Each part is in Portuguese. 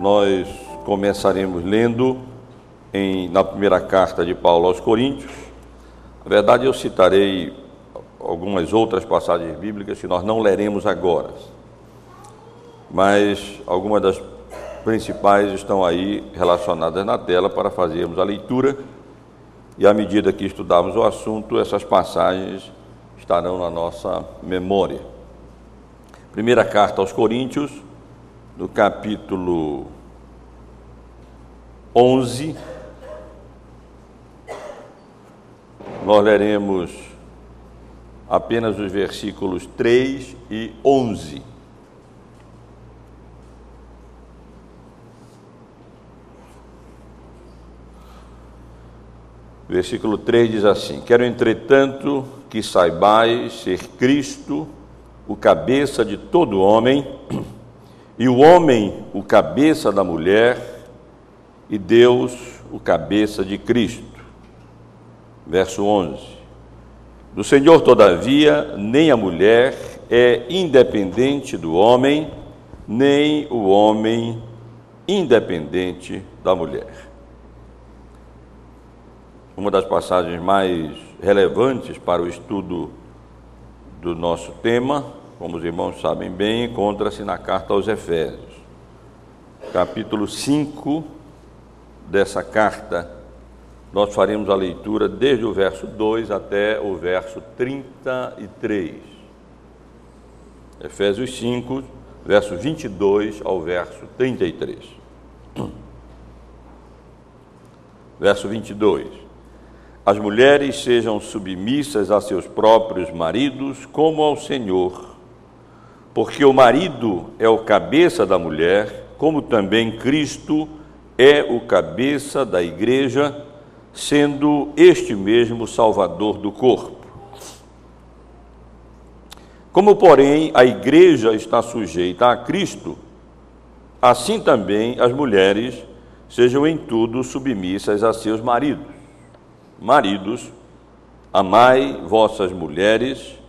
nós começaremos lendo em, na primeira carta de Paulo aos Coríntios. Na verdade, eu citarei algumas outras passagens bíblicas que nós não leremos agora, mas algumas das principais estão aí relacionadas na tela para fazermos a leitura e à medida que estudarmos o assunto, essas passagens estarão na nossa memória. Primeira carta aos Coríntios, no capítulo 11, nós leremos apenas os versículos 3 e 11. Versículo 3 diz assim: Quero, entretanto, que saibais ser Cristo o cabeça de todo homem, e o homem o cabeça da mulher, e Deus o cabeça de Cristo. Verso 11: Do Senhor, todavia, nem a mulher é independente do homem, nem o homem independente da mulher uma das passagens mais relevantes para o estudo do nosso tema, como os irmãos sabem bem, encontra-se na carta aos Efésios. Capítulo 5 dessa carta, nós faremos a leitura desde o verso 2 até o verso 33. Efésios 5, verso 22 ao verso 33. Verso 22 as mulheres sejam submissas a seus próprios maridos, como ao Senhor, porque o marido é o cabeça da mulher, como também Cristo é o cabeça da igreja, sendo este mesmo Salvador do corpo. Como, porém, a igreja está sujeita a Cristo, assim também as mulheres sejam em tudo submissas a seus maridos Maridos, amai vossas mulheres,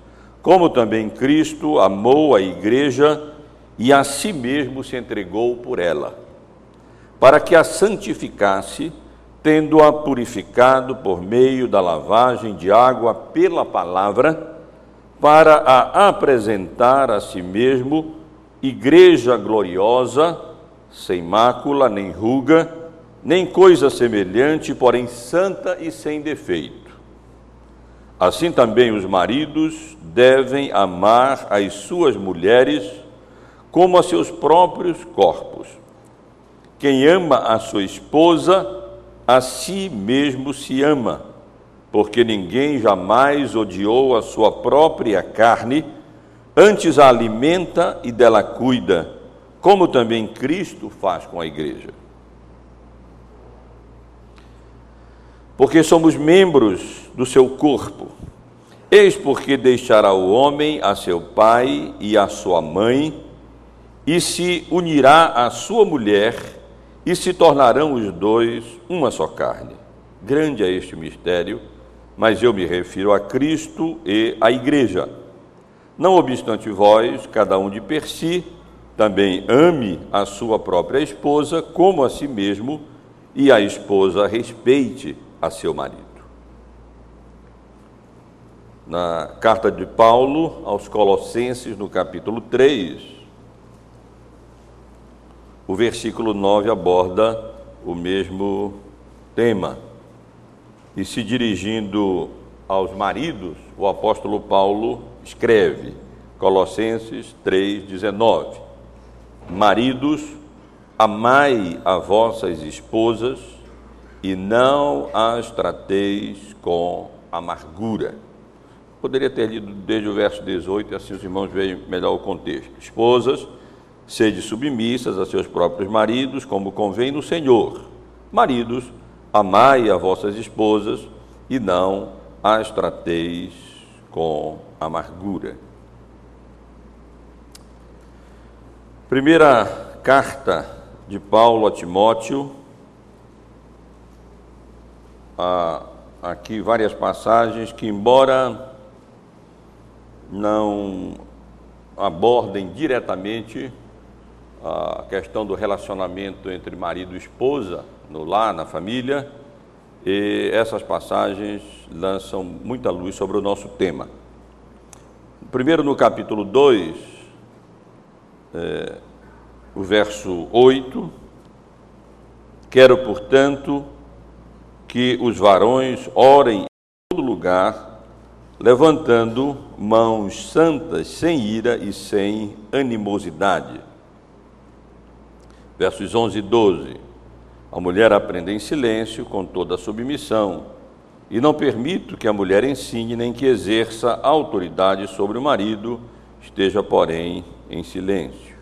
como também Cristo amou a igreja e a si mesmo se entregou por ela, para que a santificasse, tendo-a purificado por meio da lavagem de água pela palavra, para a apresentar a si mesmo igreja gloriosa, sem mácula nem ruga, nem coisa semelhante, porém santa e sem defeito. Assim também os maridos devem amar as suas mulheres como a seus próprios corpos. Quem ama a sua esposa, a si mesmo se ama, porque ninguém jamais odiou a sua própria carne, antes a alimenta e dela cuida, como também Cristo faz com a igreja porque somos membros do seu corpo. Eis porque deixará o homem a seu pai e a sua mãe, e se unirá à sua mulher, e se tornarão os dois uma só carne. Grande é este mistério, mas eu me refiro a Cristo e à Igreja. Não obstante vós, cada um de per si, também ame a sua própria esposa como a si mesmo, e a esposa respeite a seu marido. Na carta de Paulo aos Colossenses, no capítulo 3, o versículo 9 aborda o mesmo tema. E se dirigindo aos maridos, o apóstolo Paulo escreve, Colossenses 3,19: Maridos, amai a vossas esposas e não as trateis com amargura. Poderia ter lido desde o verso 18, e assim os irmãos veem melhor o contexto. Esposas, sede submissas a seus próprios maridos, como convém no Senhor. Maridos, amai a vossas esposas e não as trateis com amargura. Primeira carta de Paulo a Timóteo, há aqui várias passagens que, embora não abordem diretamente a questão do relacionamento entre marido e esposa no lar, na família, e essas passagens lançam muita luz sobre o nosso tema. Primeiro, no capítulo 2, é, o verso 8: Quero, portanto, que os varões orem em todo lugar, levantando mãos santas, sem ira e sem animosidade. Versos 11 e 12. A mulher aprende em silêncio, com toda a submissão, e não permito que a mulher ensine nem que exerça autoridade sobre o marido, esteja, porém, em silêncio.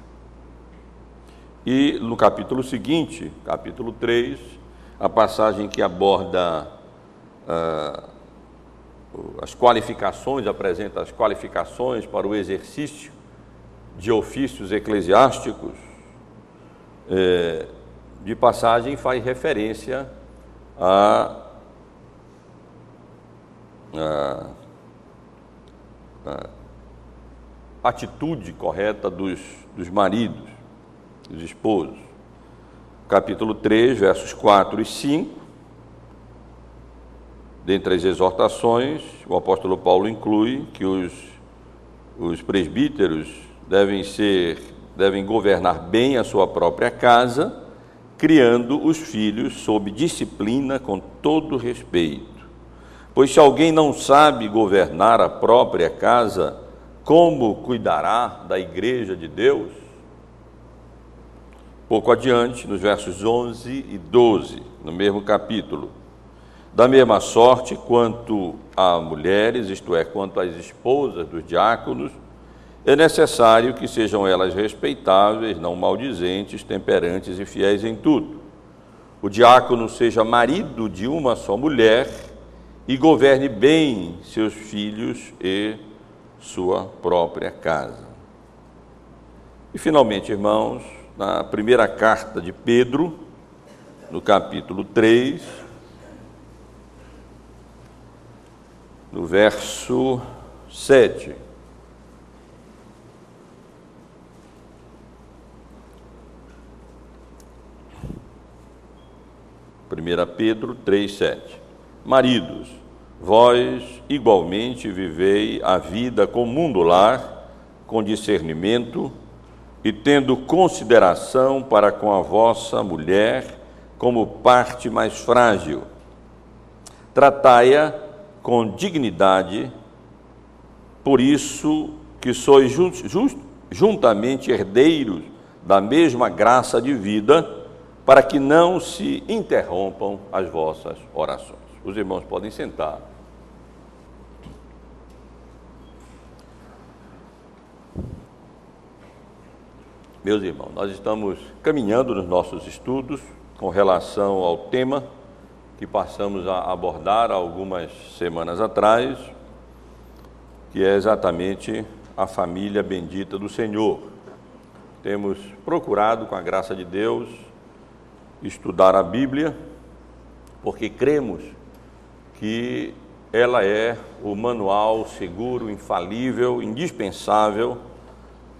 E no capítulo seguinte, capítulo 3, a passagem que aborda ah, as qualificações, apresenta as qualificações para o exercício de ofícios eclesiásticos, é, de passagem faz referência à, à, à atitude correta dos, dos maridos, dos esposos. Capítulo 3, versos 4 e 5. Dentre as exortações, o apóstolo Paulo inclui que os, os presbíteros devem ser, devem governar bem a sua própria casa criando os filhos sob disciplina com todo respeito. Pois se alguém não sabe governar a própria casa, como cuidará da igreja de Deus? Pouco adiante, nos versos 11 e 12, no mesmo capítulo. Da mesma sorte, quanto a mulheres, isto é, quanto às esposas dos diáconos, é necessário que sejam elas respeitáveis, não maldizentes, temperantes e fiéis em tudo. O diácono seja marido de uma só mulher e governe bem seus filhos e sua própria casa. E finalmente, irmãos, na primeira carta de Pedro, no capítulo 3, no verso 7. 1 Pedro 3,7. Maridos, vós igualmente vivei a vida comum do lar, com discernimento e tendo consideração para com a vossa mulher como parte mais frágil. Tratai-a com dignidade, por isso que sois juntamente herdeiros da mesma graça de vida para que não se interrompam as vossas orações. Os irmãos podem sentar. Meus irmãos, nós estamos caminhando nos nossos estudos com relação ao tema que passamos a abordar algumas semanas atrás, que é exatamente a família bendita do Senhor. Temos procurado, com a graça de Deus, estudar a Bíblia, porque cremos que ela é o manual seguro, infalível, indispensável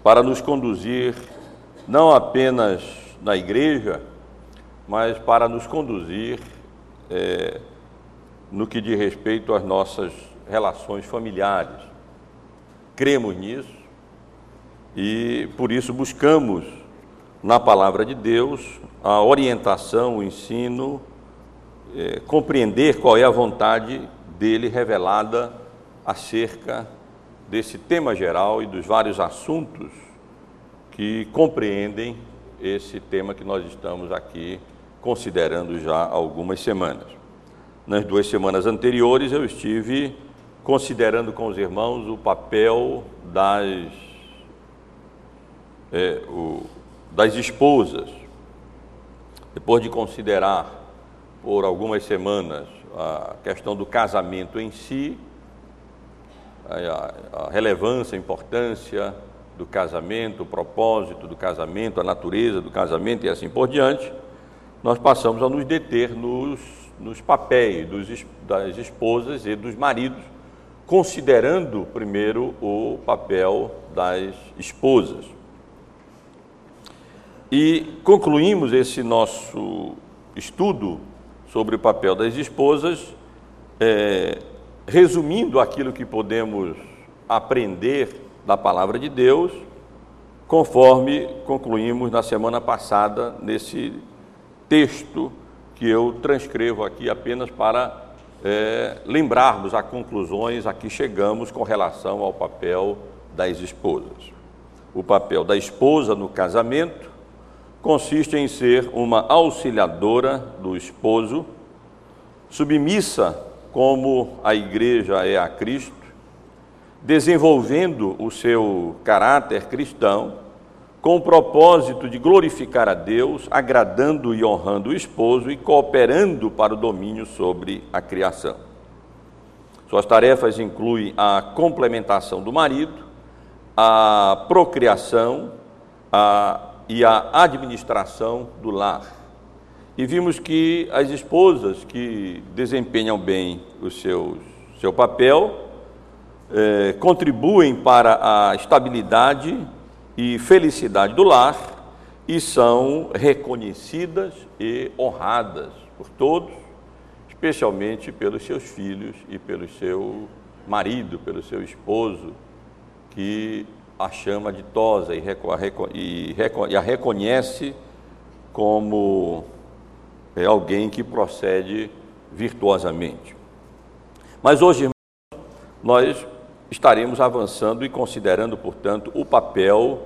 para nos conduzir não apenas na igreja, mas para nos conduzir é, no que diz respeito às nossas relações familiares. Cremos nisso e por isso buscamos na palavra de Deus a orientação, o ensino, é, compreender qual é a vontade dele revelada acerca desse tema geral e dos vários assuntos que compreendem esse tema que nós estamos aqui considerando já há algumas semanas. Nas duas semanas anteriores eu estive considerando com os irmãos o papel das é, o, das esposas, depois de considerar por algumas semanas a questão do casamento em si, a, a relevância, a importância do casamento, o propósito do casamento, a natureza do casamento e assim por diante, nós passamos a nos deter nos, nos papéis dos, das esposas e dos maridos, considerando primeiro o papel das esposas. E concluímos esse nosso estudo sobre o papel das esposas, é, resumindo aquilo que podemos aprender da palavra de Deus, conforme concluímos na semana passada nesse texto que eu transcrevo aqui apenas para é, lembrarmos as conclusões a que chegamos com relação ao papel das esposas. O papel da esposa no casamento consiste em ser uma auxiliadora do esposo, submissa como a igreja é a Cristo, desenvolvendo o seu caráter cristão com o propósito de glorificar a Deus, agradando e honrando o esposo e cooperando para o domínio sobre a criação. Suas tarefas incluem a complementação do marido, a procriação a, e a administração do lar. E vimos que as esposas que desempenham bem o seu, seu papel eh, contribuem para a estabilidade e felicidade do lar e são reconhecidas e honradas por todos, especialmente pelos seus filhos e pelo seu marido, pelo seu esposo, que a chama de tosa e a reconhece como é, alguém que procede virtuosamente. Mas hoje, irmãos, nós estaremos avançando e considerando, portanto, o papel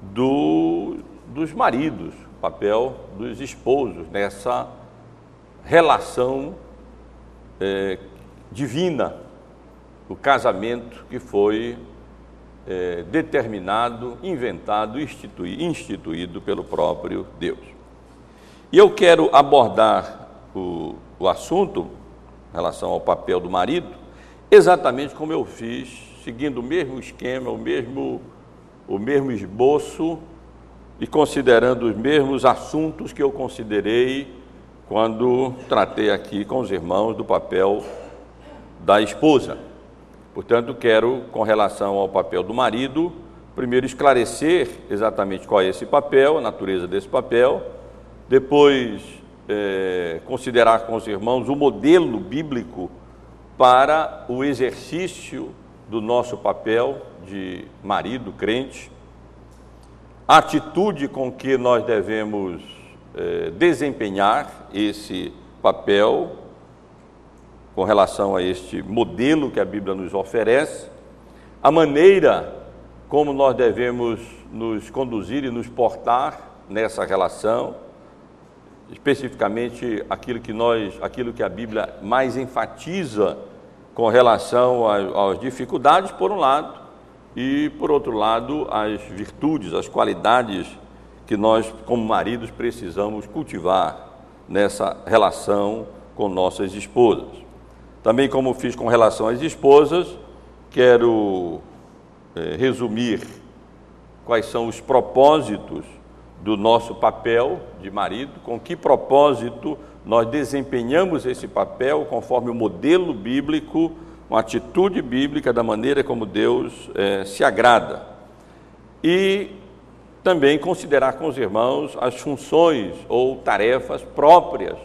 do, dos maridos, o papel dos esposos nessa relação é, divina, o casamento que foi é, determinado, inventado, instituído, instituído pelo próprio Deus. E eu quero abordar o, o assunto em relação ao papel do marido, exatamente como eu fiz, seguindo o mesmo esquema, o mesmo, o mesmo esboço e considerando os mesmos assuntos que eu considerei quando tratei aqui com os irmãos do papel da esposa. Portanto, quero, com relação ao papel do marido, primeiro esclarecer exatamente qual é esse papel, a natureza desse papel, depois é, considerar com os irmãos o modelo bíblico para o exercício do nosso papel de marido crente, a atitude com que nós devemos é, desempenhar esse papel com relação a este modelo que a Bíblia nos oferece, a maneira como nós devemos nos conduzir e nos portar nessa relação, especificamente aquilo que nós, aquilo que a Bíblia mais enfatiza com relação às dificuldades, por um lado, e por outro lado, as virtudes, as qualidades que nós, como maridos, precisamos cultivar nessa relação com nossas esposas. Também, como fiz com relação às esposas, quero é, resumir quais são os propósitos do nosso papel de marido, com que propósito nós desempenhamos esse papel conforme o modelo bíblico, uma atitude bíblica da maneira como Deus é, se agrada. E também considerar com os irmãos as funções ou tarefas próprias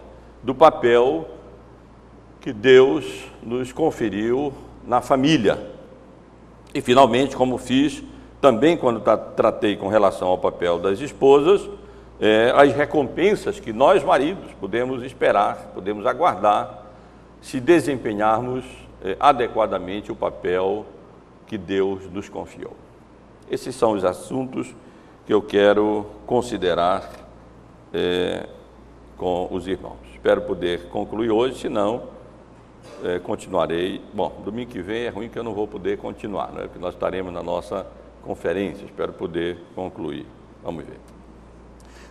do papel que Deus nos conferiu na família. E finalmente, como fiz também quando tratei com relação ao papel das esposas, é, as recompensas que nós maridos podemos esperar, podemos aguardar, se desempenharmos é, adequadamente o papel que Deus nos confiou. Esses são os assuntos que eu quero considerar é, com os irmãos. Espero poder concluir hoje, senão é, continuarei. Bom, domingo que vem é ruim que eu não vou poder continuar, né? porque nós estaremos na nossa conferência, espero poder concluir. Vamos ver.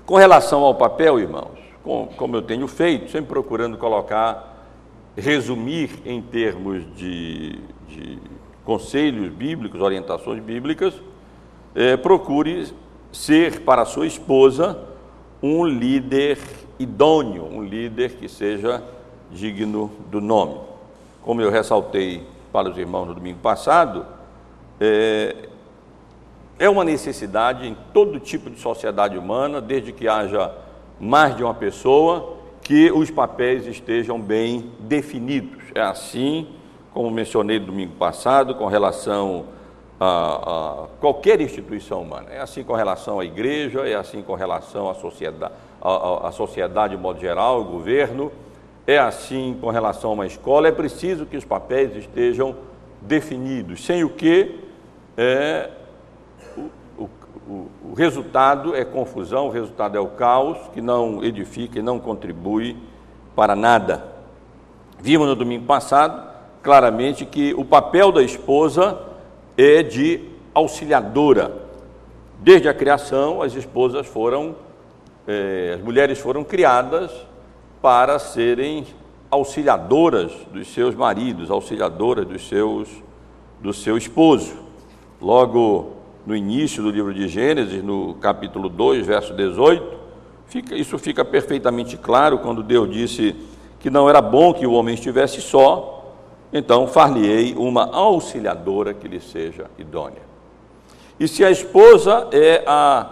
Com relação ao papel, irmãos, com, como eu tenho feito, sempre procurando colocar, resumir em termos de, de conselhos bíblicos, orientações bíblicas, é, procure ser para sua esposa um líder idôneo, um líder que seja digno do nome. Como eu ressaltei para os irmãos no domingo passado, é, é uma necessidade em todo tipo de sociedade humana, desde que haja mais de uma pessoa, que os papéis estejam bem definidos. É assim, como mencionei domingo passado, com relação a, a, qualquer instituição humana. É assim com relação à igreja, é assim com relação à sociedade, à, à sociedade de modo geral, ao governo, é assim com relação a uma escola. É preciso que os papéis estejam definidos, sem o que é, o, o, resultado é confusão, o resultado é o caos, que não edifica e não contribui para nada. Vimos no domingo passado claramente que o papel da esposa é de auxiliadora. Desde a criação, as esposas foram, eh, as mulheres foram criadas para serem auxiliadoras dos seus maridos, auxiliadoras dos seus, do seu esposo. Logo no início do livro de Gênesis, no capítulo 2, verso 18, fica, isso fica perfeitamente claro quando Deus disse que não era bom que o homem estivesse só, então far-lhe-ei uma auxiliadora que lhe seja idônea. E se a esposa é a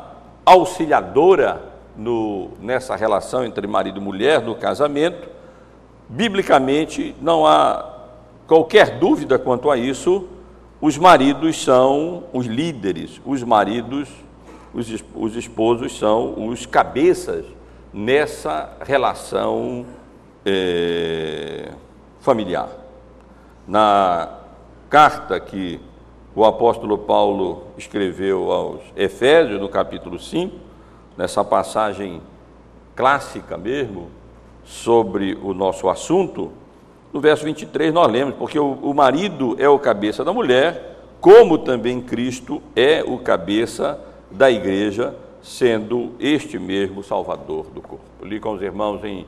auxiliadora no, nessa relação entre marido e mulher, no casamento, biblicamente não há qualquer dúvida quanto a isso, os maridos são os líderes, os maridos, os, os esposos são os cabeças nessa relação é, familiar. Na carta que o apóstolo Paulo escreveu aos Efésios, no capítulo 5, nessa passagem clássica mesmo, sobre o nosso assunto, no verso 23 nós lemos, porque o, o marido é o cabeça da mulher, como também Cristo é o cabeça da igreja, sendo este mesmo Salvador do corpo. Li com os irmãos em,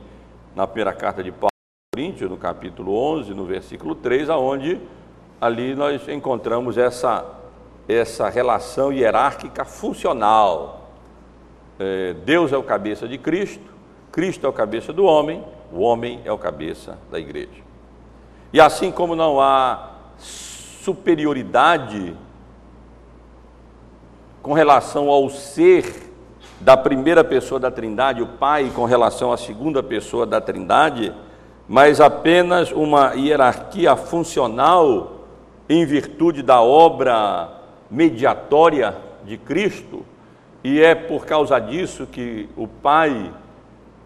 na primeira carta de Paulo, Coríntios, no capítulo 11, no versículo 3, aonde ali nós encontramos essa, essa relação hierárquica funcional. É, Deus é o cabeça de Cristo, Cristo é o cabeça do homem, o homem é o cabeça da igreja. E assim como não há superioridade com relação ao ser da primeira pessoa da Trindade, o Pai, com relação à segunda pessoa da Trindade, mas apenas uma hierarquia funcional em virtude da obra mediatória de Cristo, e é por causa disso que o Pai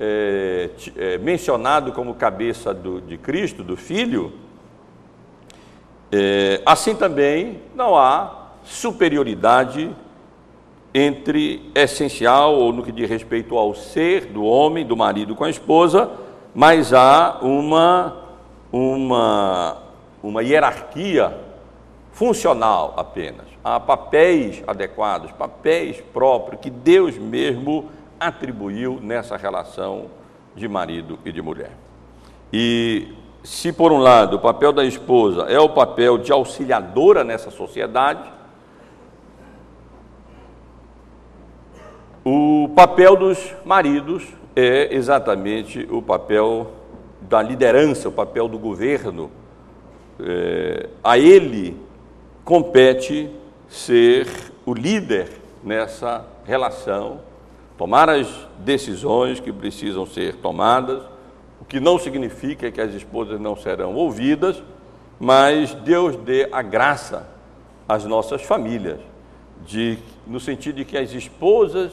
é, é mencionado como cabeça do, de Cristo, do Filho, é, assim também não há superioridade entre essencial ou no que diz respeito ao ser do homem, do marido com a esposa, mas há uma, uma, uma hierarquia funcional apenas. Há papéis adequados, papéis próprios que Deus mesmo atribuiu nessa relação de marido e de mulher. E se por um lado o papel da esposa é o papel de auxiliadora nessa sociedade, o papel dos maridos é exatamente o papel da liderança, o papel do governo. É, a ele compete ser o líder nessa relação, tomar as decisões que precisam ser tomadas, o que não significa que as esposas não serão ouvidas, mas Deus dê a graça às nossas famílias, de, no sentido de que as esposas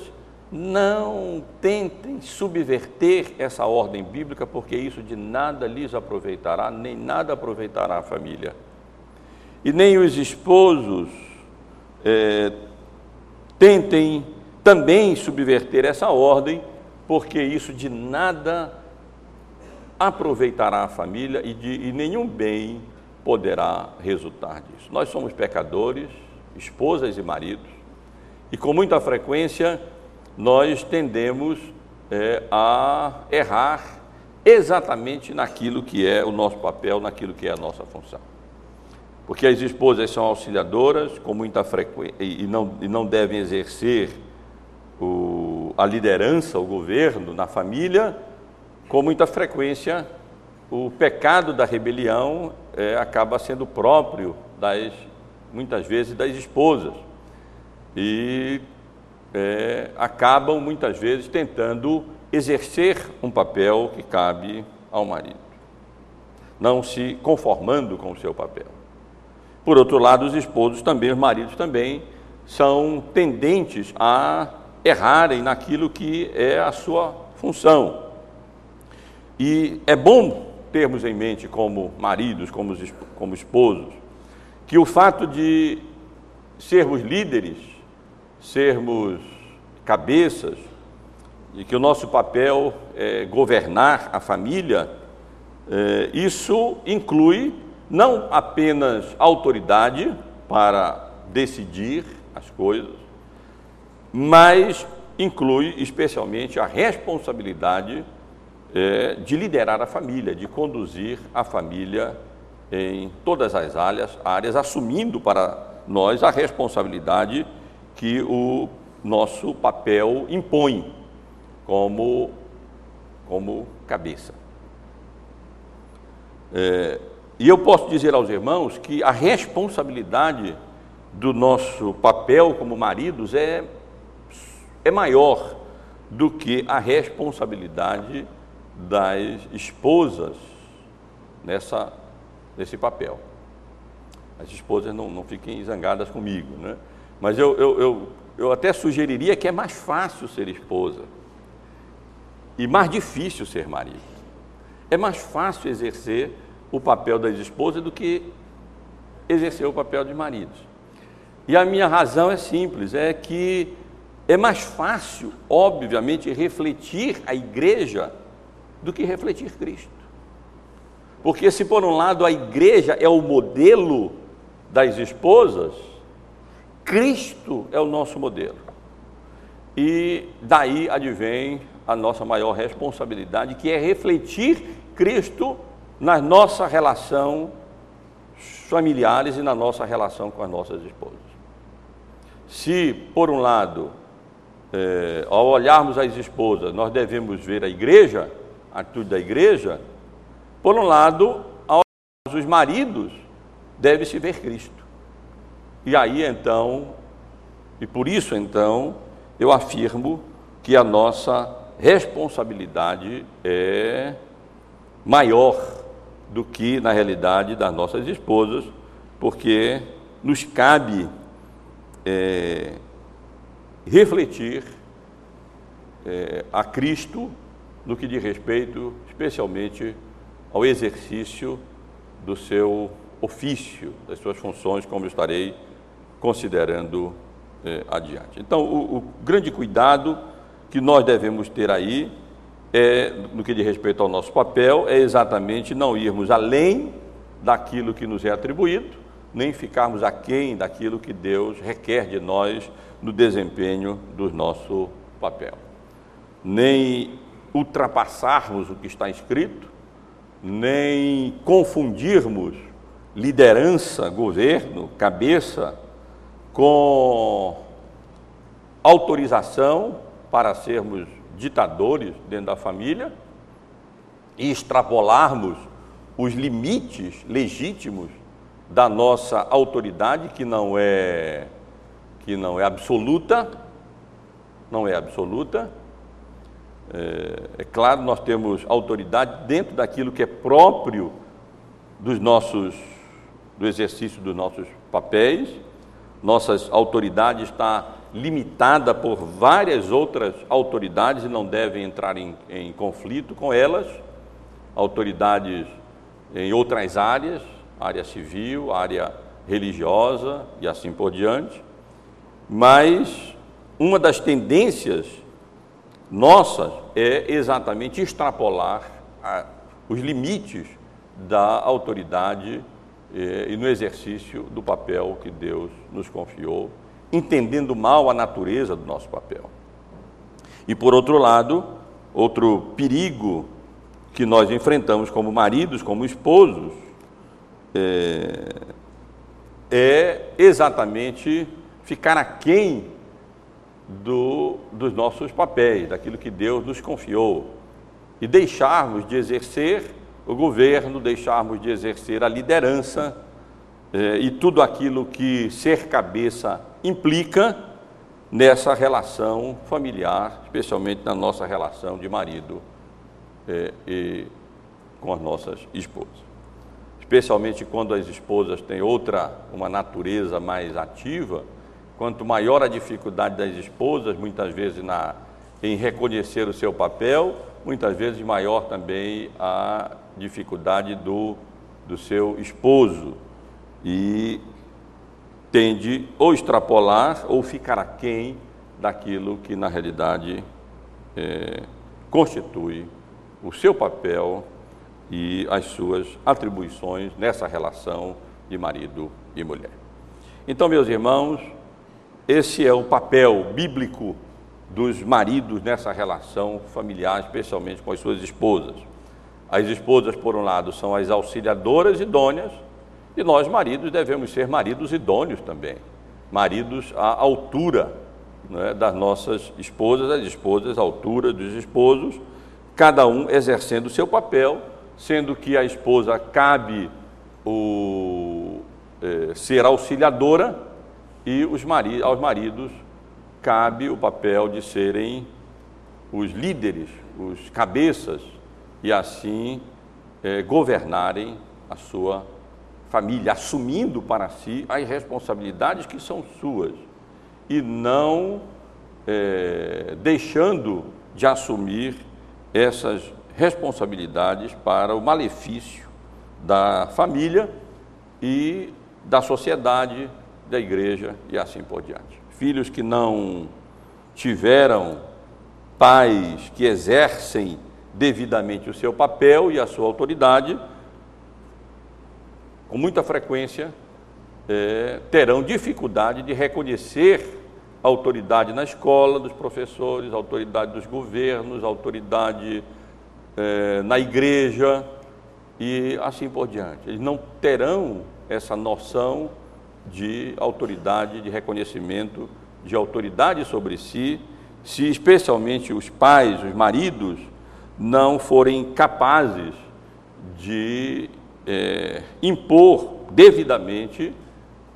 não tentem subverter essa ordem bíblica, porque isso de nada lhes aproveitará, nem nada aproveitará a família. E nem os esposos é, tentem também subverter essa ordem, porque isso de nada aproveitará a família e, de, e nenhum bem poderá resultar disso. Nós somos pecadores, esposas e maridos, e com muita frequência nós tendemos é, a errar exatamente naquilo que é o nosso papel, naquilo que é a nossa função. Porque as esposas são auxiliadoras com muita frequência e não, e não devem exercer o, a liderança, o governo na família, com muita frequência o pecado da rebelião é, acaba sendo próprio das muitas vezes das esposas. e é, acabam muitas vezes tentando exercer um papel que cabe ao marido, não se conformando com o seu papel. Por outro lado, os esposos também, os maridos também, são tendentes a errarem naquilo que é a sua função. E é bom termos em mente, como maridos, como, como esposos, que o fato de sermos líderes, sermos cabeças, e que o nosso papel é governar a família, é, isso inclui não apenas autoridade para decidir as coisas, mas inclui especialmente a responsabilidade é, de liderar a família, de conduzir a família em todas as áreas, áreas, assumindo para nós a responsabilidade que o nosso papel impõe como, como cabeça. É, e eu posso dizer aos irmãos que a responsabilidade do nosso papel como maridos é, é maior do que a responsabilidade das esposas nessa, nesse papel. As esposas não, não fiquem zangadas comigo, né? Mas eu, eu, eu, eu até sugeriria que é mais fácil ser esposa e mais difícil ser marido. É mais fácil exercer o papel das esposas do que exercer o papel de maridos. E a minha razão é simples, é que é mais fácil, obviamente, refletir a igreja do que refletir Cristo. Porque se por um lado a igreja é o modelo das esposas, Cristo é o nosso modelo. E daí advém a nossa maior responsabilidade, que é refletir Cristo na nossa relação familiares e na nossa relação com as nossas esposas. Se, por um lado, é, ao olharmos as esposas, nós devemos ver a igreja, a atitude da igreja, por um lado, ao olharmos os maridos, deve-se ver Cristo. E aí então, e por isso então, eu afirmo que a nossa responsabilidade é maior do que na realidade das nossas esposas, porque nos cabe é, refletir é, a Cristo no que diz respeito especialmente ao exercício do seu ofício, das suas funções, como estarei considerando é, adiante. Então, o, o grande cuidado que nós devemos ter aí é, no que diz respeito ao nosso papel, é exatamente não irmos além daquilo que nos é atribuído, nem ficarmos aquém daquilo que Deus requer de nós no desempenho do nosso papel. Nem ultrapassarmos o que está escrito, nem confundirmos liderança, governo, cabeça, com autorização para sermos ditadores dentro da família e extrapolarmos os limites legítimos da nossa autoridade, que não é que não é absoluta, não é absoluta. É, é claro, nós temos autoridade dentro daquilo que é próprio dos nossos do exercício dos nossos papéis. Nossas autoridades está limitada por várias outras autoridades e não devem entrar em, em conflito com elas, autoridades em outras áreas, área civil, área religiosa e assim por diante. Mas uma das tendências nossas é exatamente extrapolar a, os limites da autoridade eh, e no exercício do papel que Deus nos confiou entendendo mal a natureza do nosso papel. E por outro lado, outro perigo que nós enfrentamos como maridos, como esposos, é, é exatamente ficar aquém do, dos nossos papéis, daquilo que Deus nos confiou, e deixarmos de exercer o governo, deixarmos de exercer a liderança é, e tudo aquilo que ser cabeça implica nessa relação familiar, especialmente na nossa relação de marido é, e com as nossas esposas. Especialmente quando as esposas têm outra, uma natureza mais ativa, quanto maior a dificuldade das esposas, muitas vezes na, em reconhecer o seu papel, muitas vezes maior também a dificuldade do, do seu esposo. E tende ou extrapolar ou ficar aquém daquilo que na realidade é, constitui o seu papel e as suas atribuições nessa relação de marido e mulher. Então, meus irmãos, esse é o papel bíblico dos maridos nessa relação familiar, especialmente com as suas esposas. As esposas, por um lado, são as auxiliadoras idôneas, e nós, maridos, devemos ser maridos idôneos também, maridos à altura né, das nossas esposas, as esposas à altura dos esposos, cada um exercendo o seu papel, sendo que a esposa cabe o, é, ser auxiliadora e os mari aos maridos cabe o papel de serem os líderes, os cabeças e assim é, governarem a sua família, assumindo para si as responsabilidades que são suas e não é, deixando de assumir essas responsabilidades para o malefício da família e da sociedade, da igreja e assim por diante. Filhos que não tiveram pais que exercem devidamente o seu papel e a sua autoridade, com muita frequência, é, terão dificuldade de reconhecer a autoridade na escola dos professores, autoridade dos governos, autoridade é, na igreja e assim por diante. Eles não terão essa noção de autoridade, de reconhecimento, de autoridade sobre si, se especialmente os pais, os maridos, não forem capazes de é, impor devidamente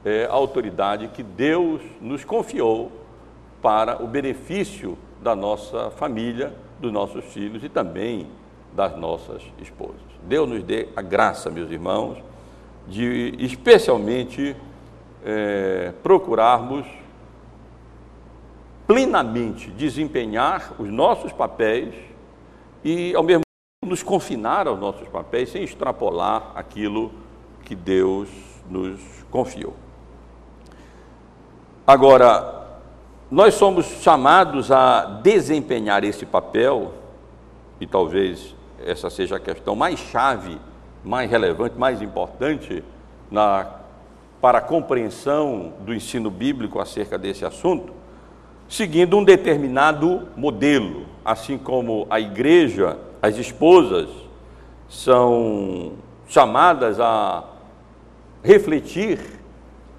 é, a autoridade que Deus nos confiou para o benefício da nossa família, dos nossos filhos e também das nossas esposas. Deus nos dê a graça, meus irmãos, de especialmente é, procurarmos plenamente desempenhar os nossos papéis e, ao mesmo nos confinar aos nossos papéis sem extrapolar aquilo que Deus nos confiou. Agora, nós somos chamados a desempenhar esse papel, e talvez essa seja a questão mais chave, mais relevante, mais importante na, para a compreensão do ensino bíblico acerca desse assunto, seguindo um determinado modelo, assim como a igreja as esposas são chamadas a refletir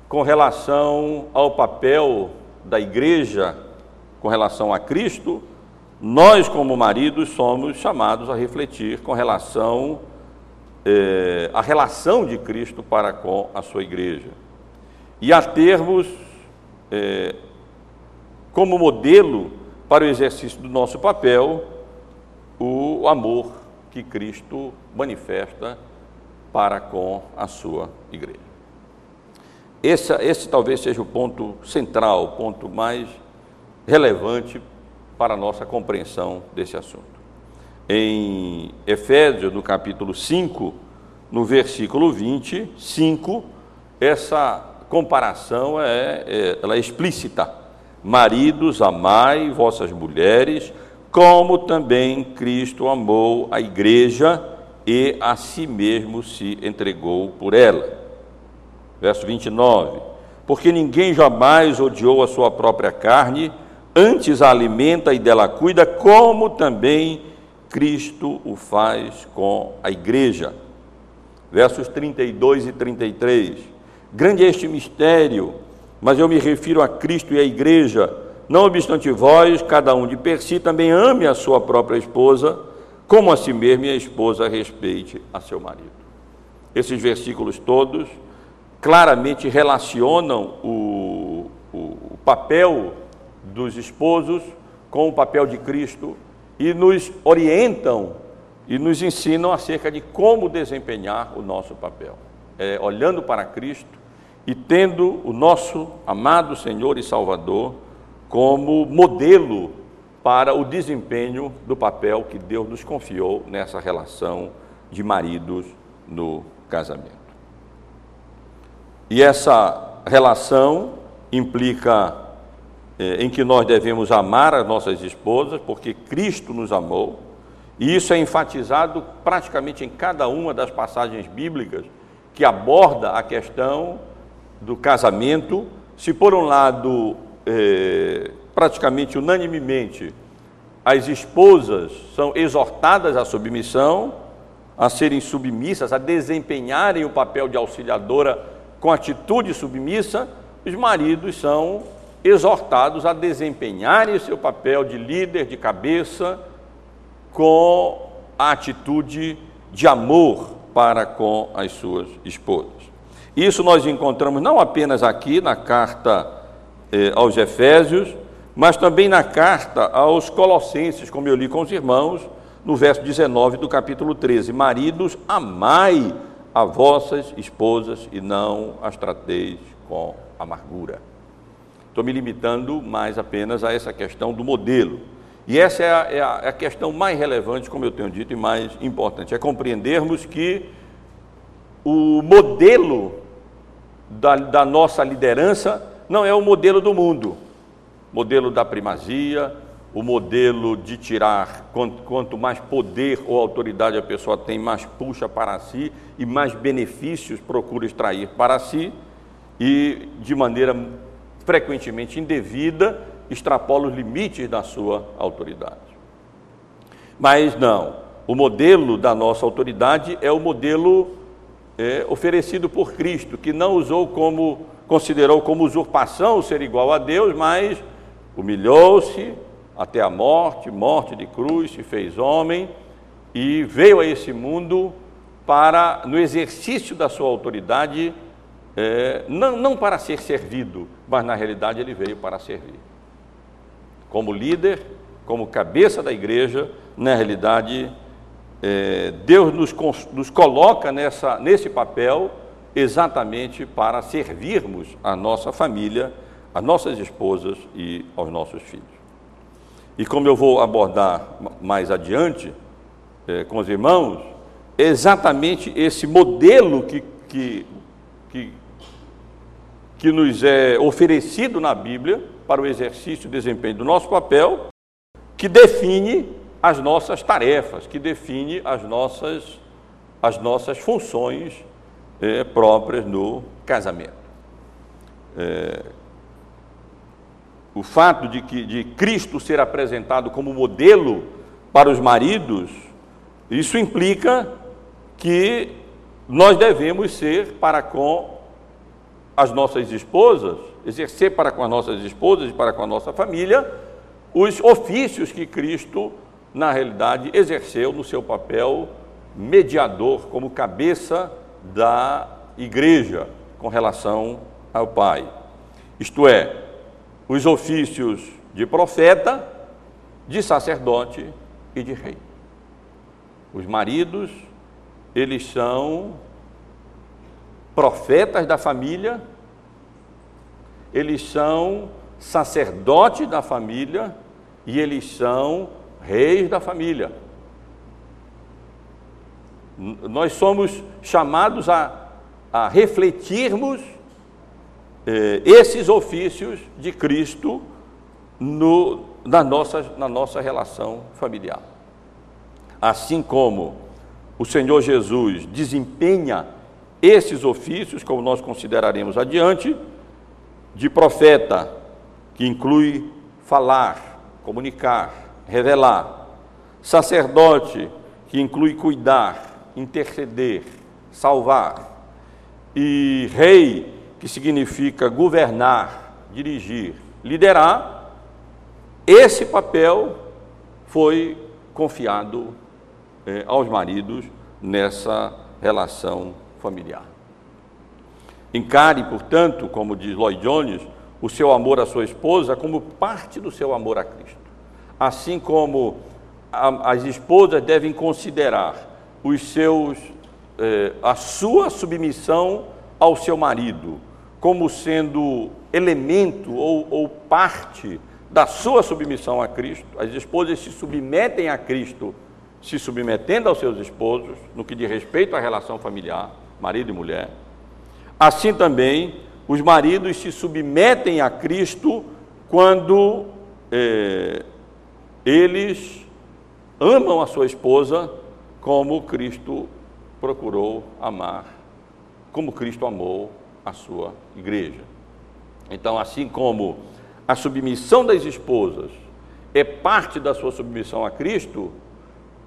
com relação ao papel da igreja com relação a Cristo, nós, como maridos, somos chamados a refletir com relação eh, à relação de Cristo para com a sua igreja e a termos eh, como modelo para o exercício do nosso papel o amor que Cristo manifesta para com a sua igreja. Esse, esse talvez seja o ponto central, o ponto mais relevante para a nossa compreensão desse assunto. Em Efésios, no capítulo 5, no versículo 25, essa comparação é, é, ela é explícita. Maridos, amai vossas mulheres, como também Cristo amou a igreja e a si mesmo se entregou por ela. Verso 29. Porque ninguém jamais odiou a sua própria carne, antes a alimenta e dela cuida, como também Cristo o faz com a igreja. Versos 32 e 33. Grande é este mistério, mas eu me refiro a Cristo e a igreja não obstante vós, cada um de per si, também ame a sua própria esposa, como a si mesmo e a esposa respeite a seu marido. Esses versículos todos claramente relacionam o, o, o papel dos esposos com o papel de Cristo e nos orientam e nos ensinam acerca de como desempenhar o nosso papel. É, olhando para Cristo e tendo o nosso amado Senhor e Salvador como modelo para o desempenho do papel que Deus nos confiou nessa relação de maridos no casamento. E essa relação implica em que nós devemos amar as nossas esposas, porque Cristo nos amou, e isso é enfatizado praticamente em cada uma das passagens bíblicas que aborda a questão do casamento. Se por um lado, eh, praticamente unanimemente, as esposas são exortadas à submissão, a serem submissas, a desempenharem o papel de auxiliadora com atitude submissa, os maridos são exortados a desempenharem o seu papel de líder, de cabeça, com a atitude de amor para com as suas esposas. Isso nós encontramos não apenas aqui na carta eh, aos Efésios, mas também na carta aos Colossenses, como eu li com os irmãos, no verso 19 do capítulo 13: Maridos, amai a vossas esposas e não as trateis com amargura. Estou me limitando mais apenas a essa questão do modelo. E essa é a, é a, é a questão mais relevante, como eu tenho dito, e mais importante: é compreendermos que o modelo da, da nossa liderança não é o modelo do mundo, modelo da primazia, o modelo de tirar, quanto, quanto, mais poder ou autoridade a pessoa tem, mais puxa para si e mais benefícios procura extrair para si, e de maneira frequentemente indevida, extrapola os limites da sua autoridade. Mas não, o modelo da nossa autoridade é o modelo é, oferecido por Cristo, que não usou como, considerou como usurpação ser igual a Deus, mas humilhou-se até a morte, morte de cruz, se fez homem e veio a esse mundo para, no exercício da sua autoridade, é, não, não para ser servido, mas na realidade ele veio para servir. Como líder, como cabeça da igreja, na realidade, é, Deus nos, nos coloca nessa, nesse papel exatamente para servirmos a nossa família, as nossas esposas e aos nossos filhos. E como eu vou abordar mais adiante é, com os irmãos, é exatamente esse modelo que, que, que que nos é oferecido na Bíblia para o exercício e desempenho do nosso papel, que define as nossas tarefas, que define as nossas, as nossas funções é, próprias no casamento. É, o fato de, que, de Cristo ser apresentado como modelo para os maridos, isso implica que nós devemos ser para com as nossas esposas, exercer para com as nossas esposas e para com a nossa família os ofícios que Cristo, na realidade, exerceu no seu papel mediador, como cabeça da igreja com relação ao Pai. Isto é, os ofícios de profeta, de sacerdote e de rei. Os maridos, eles são profetas da família, eles são sacerdotes da família e eles são reis da família. Nós somos chamados a, a refletirmos eh, esses ofícios de Cristo no, na, nossa, na nossa relação familiar. Assim como o Senhor Jesus desempenha esses ofícios, como nós consideraremos adiante, de profeta, que inclui falar, comunicar, revelar, sacerdote, que inclui cuidar, interceder, salvar, e rei, que significa governar, dirigir, liderar, esse papel foi confiado eh, aos maridos nessa relação familiar. Encare, portanto, como diz Lloyd Jones, o seu amor à sua esposa como parte do seu amor a Cristo. Assim como a, as esposas devem considerar os seus, eh, a sua submissão ao seu marido como sendo elemento ou, ou parte da sua submissão a Cristo. As esposas se submetem a Cristo, se submetendo aos seus esposos, no que diz respeito à relação familiar, marido e mulher. Assim também, os maridos se submetem a Cristo quando é, eles amam a sua esposa como Cristo procurou amar, como Cristo amou a sua igreja. Então, assim como a submissão das esposas é parte da sua submissão a Cristo,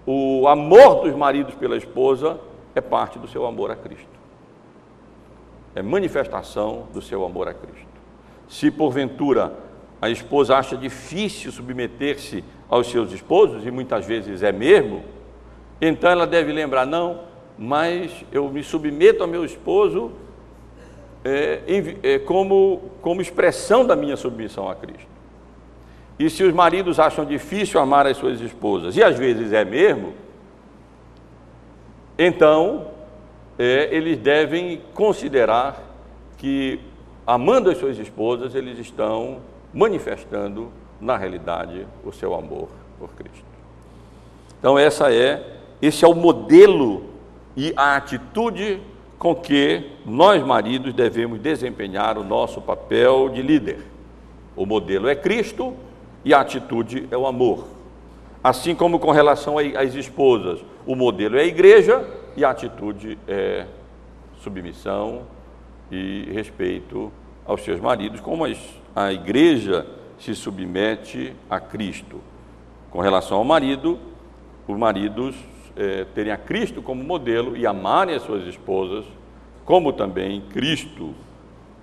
o amor dos maridos pela esposa é parte do seu amor a Cristo. É manifestação do seu amor a Cristo. Se porventura a esposa acha difícil submeter-se aos seus esposos, e muitas vezes é mesmo, então ela deve lembrar: não, mas eu me submeto ao meu esposo é, é, como, como expressão da minha submissão a Cristo. E se os maridos acham difícil amar as suas esposas, e às vezes é mesmo, então é, eles devem considerar que, amando as suas esposas, eles estão manifestando, na realidade, o seu amor por Cristo. Então, essa é, esse é o modelo e a atitude com que nós, maridos, devemos desempenhar o nosso papel de líder. O modelo é Cristo e a atitude é o amor. Assim como com relação às esposas, o modelo é a igreja e a atitude é submissão e respeito aos seus maridos, como a igreja se submete a Cristo. Com relação ao marido, os maridos é, terem a Cristo como modelo e amarem as suas esposas, como também Cristo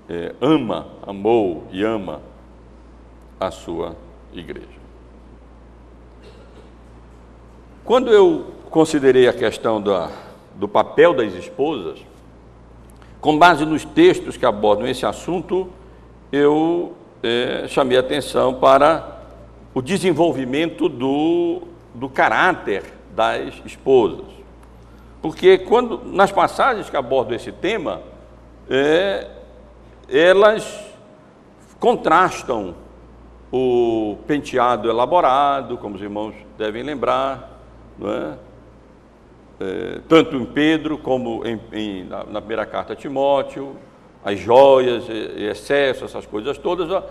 é, ama, amou e ama a sua igreja. Quando eu considerei a questão da, do papel das esposas, com base nos textos que abordam esse assunto, eu é, chamei atenção para o desenvolvimento do, do caráter das esposas. Porque quando nas passagens que abordam esse tema, é, elas contrastam o penteado elaborado, como os irmãos devem lembrar, é? É, tanto em Pedro como em, em, na, na, primeira carta a Timóteo, as joias, excesso, essas coisas todas,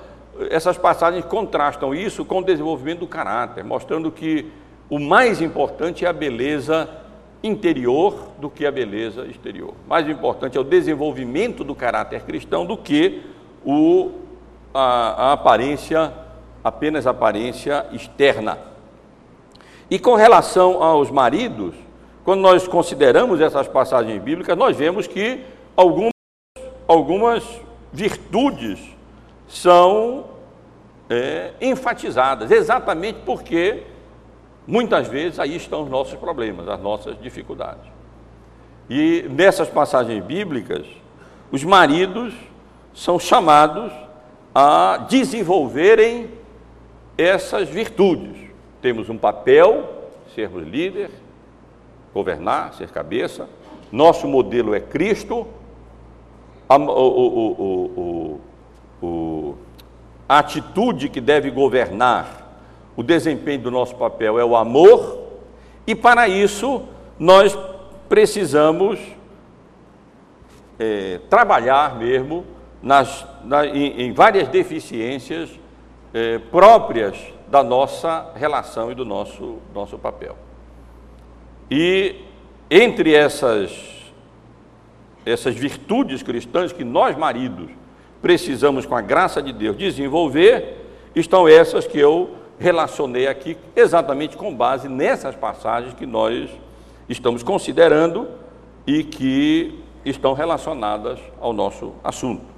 essas passagens contrastam isso com o desenvolvimento do caráter, mostrando que o mais importante é a beleza interior do que a beleza exterior. Mais importante é o desenvolvimento do caráter cristão do que o, a, a aparência, apenas a aparência externa. E com relação aos maridos, quando nós consideramos essas passagens bíblicas, nós vemos que algumas, algumas virtudes são é, enfatizadas, exatamente porque Muitas vezes aí estão os nossos problemas, as nossas dificuldades. E nessas passagens bíblicas, os maridos são chamados a desenvolverem essas virtudes. Temos um papel, sermos líder, governar, ser cabeça. Nosso modelo é Cristo. A, o, o, o, a atitude que deve governar o desempenho do nosso papel é o amor, e para isso nós precisamos é, trabalhar mesmo nas, na, em, em, várias deficiências é, próprias da nossa relação e do nosso, nosso papel. E entre essas, essas virtudes cristãs que nós, maridos, precisamos, com a graça de Deus, desenvolver, estão essas que eu relacionei aqui exatamente com base nessas passagens que nós estamos considerando e que estão relacionadas ao nosso assunto.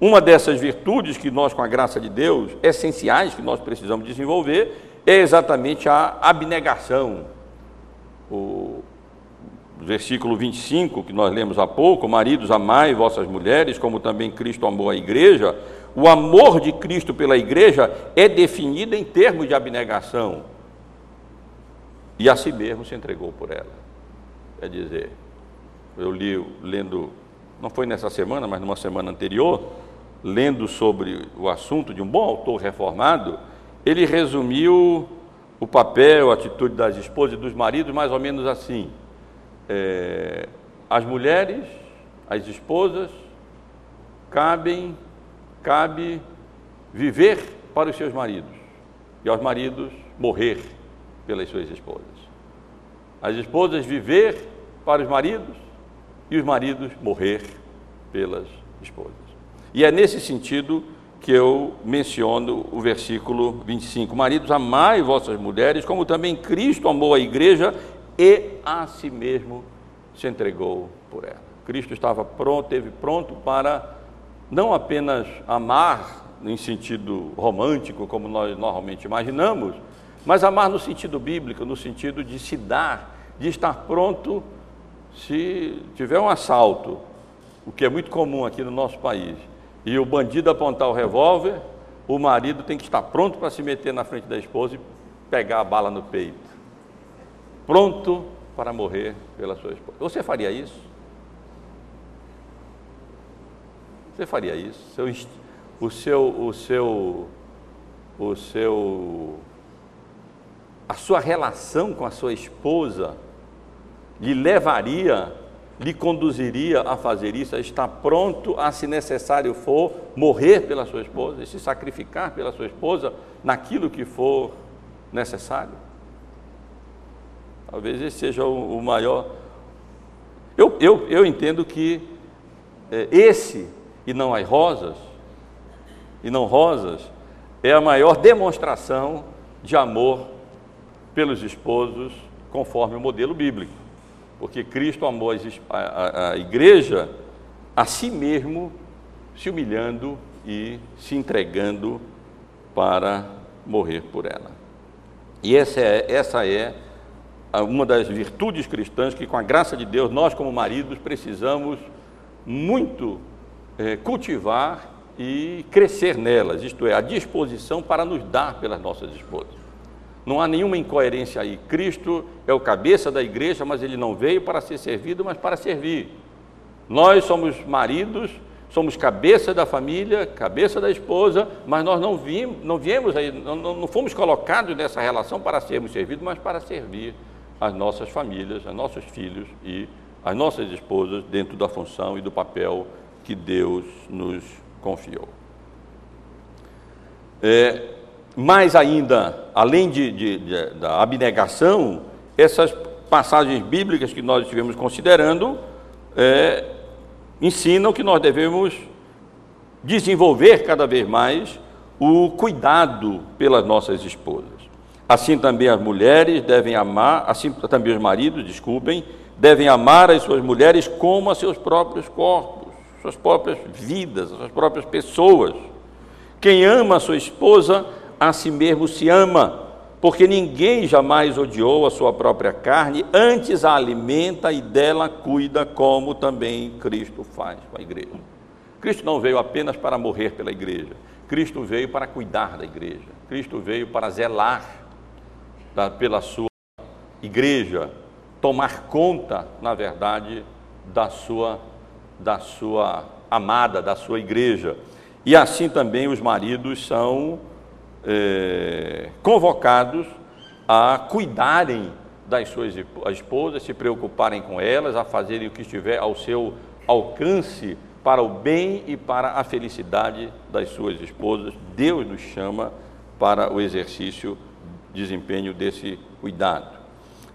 Uma dessas virtudes que nós, com a graça de Deus, essenciais que nós precisamos desenvolver, é exatamente a abnegação, o versículo 25, que nós lemos há pouco: Maridos, amai vossas mulheres, como também Cristo amou a igreja. O amor de Cristo pela igreja é definido em termos de abnegação. E a si mesmo se entregou por ela. Quer dizer, eu li, lendo, não foi nessa semana, mas numa semana anterior, lendo sobre o assunto de um bom autor reformado, ele resumiu o papel, a atitude das esposas e dos maridos mais ou menos assim é, as mulheres, as esposas, cabem, cabe viver para os seus maridos e aos maridos morrer pelas suas esposas. As esposas viver para os maridos e os maridos morrer pelas esposas. E é nesse sentido que eu menciono o versículo 25: Maridos, amai vossas mulheres, como também Cristo amou a igreja e a si mesmo se entregou por ela. Cristo estava pronto, teve pronto para não apenas amar em sentido romântico, como nós normalmente imaginamos, mas amar no sentido bíblico, no sentido de se dar, de estar pronto se tiver um assalto, o que é muito comum aqui no nosso país, e o bandido apontar o revólver, o marido tem que estar pronto para se meter na frente da esposa e pegar a bala no peito pronto para morrer pela sua esposa. Você faria isso? Você faria isso? Seu, o seu, o seu, o seu, a sua relação com a sua esposa lhe levaria, lhe conduziria a fazer isso, a estar pronto a, se necessário for, morrer pela sua esposa e se sacrificar pela sua esposa naquilo que for necessário? Talvez esse seja o, o maior. Eu, eu, eu entendo que é, esse, e não as rosas, e não rosas, é a maior demonstração de amor pelos esposos, conforme o modelo bíblico. Porque Cristo amou a, a, a igreja a si mesmo, se humilhando e se entregando para morrer por ela. E essa é, essa é uma das virtudes cristãs que, com a graça de Deus, nós, como maridos, precisamos muito é, cultivar e crescer nelas, isto é, a disposição para nos dar pelas nossas esposas. Não há nenhuma incoerência aí. Cristo é o cabeça da igreja, mas ele não veio para ser servido, mas para servir. Nós somos maridos, somos cabeça da família, cabeça da esposa, mas nós não, vimos, não viemos aí, não, não fomos colocados nessa relação para sermos servidos, mas para servir as nossas famílias, os nossos filhos e as nossas esposas dentro da função e do papel que Deus nos confiou. É, mais ainda, além de, de, de, da abnegação, essas passagens bíblicas que nós estivemos considerando é, ensinam que nós devemos desenvolver cada vez mais o cuidado pelas nossas esposas. Assim também as mulheres devem amar, assim também os maridos, desculpem, devem amar as suas mulheres como a seus próprios corpos, suas próprias vidas, suas próprias pessoas. Quem ama a sua esposa, a si mesmo se ama, porque ninguém jamais odiou a sua própria carne, antes a alimenta e dela cuida, como também Cristo faz com a igreja. Cristo não veio apenas para morrer pela igreja, Cristo veio para cuidar da igreja, Cristo veio para zelar pela sua igreja, tomar conta, na verdade, da sua, da sua amada, da sua igreja. E assim também os maridos são é, convocados a cuidarem das suas esposas, se preocuparem com elas, a fazerem o que estiver ao seu alcance para o bem e para a felicidade das suas esposas. Deus nos chama para o exercício desempenho desse cuidado.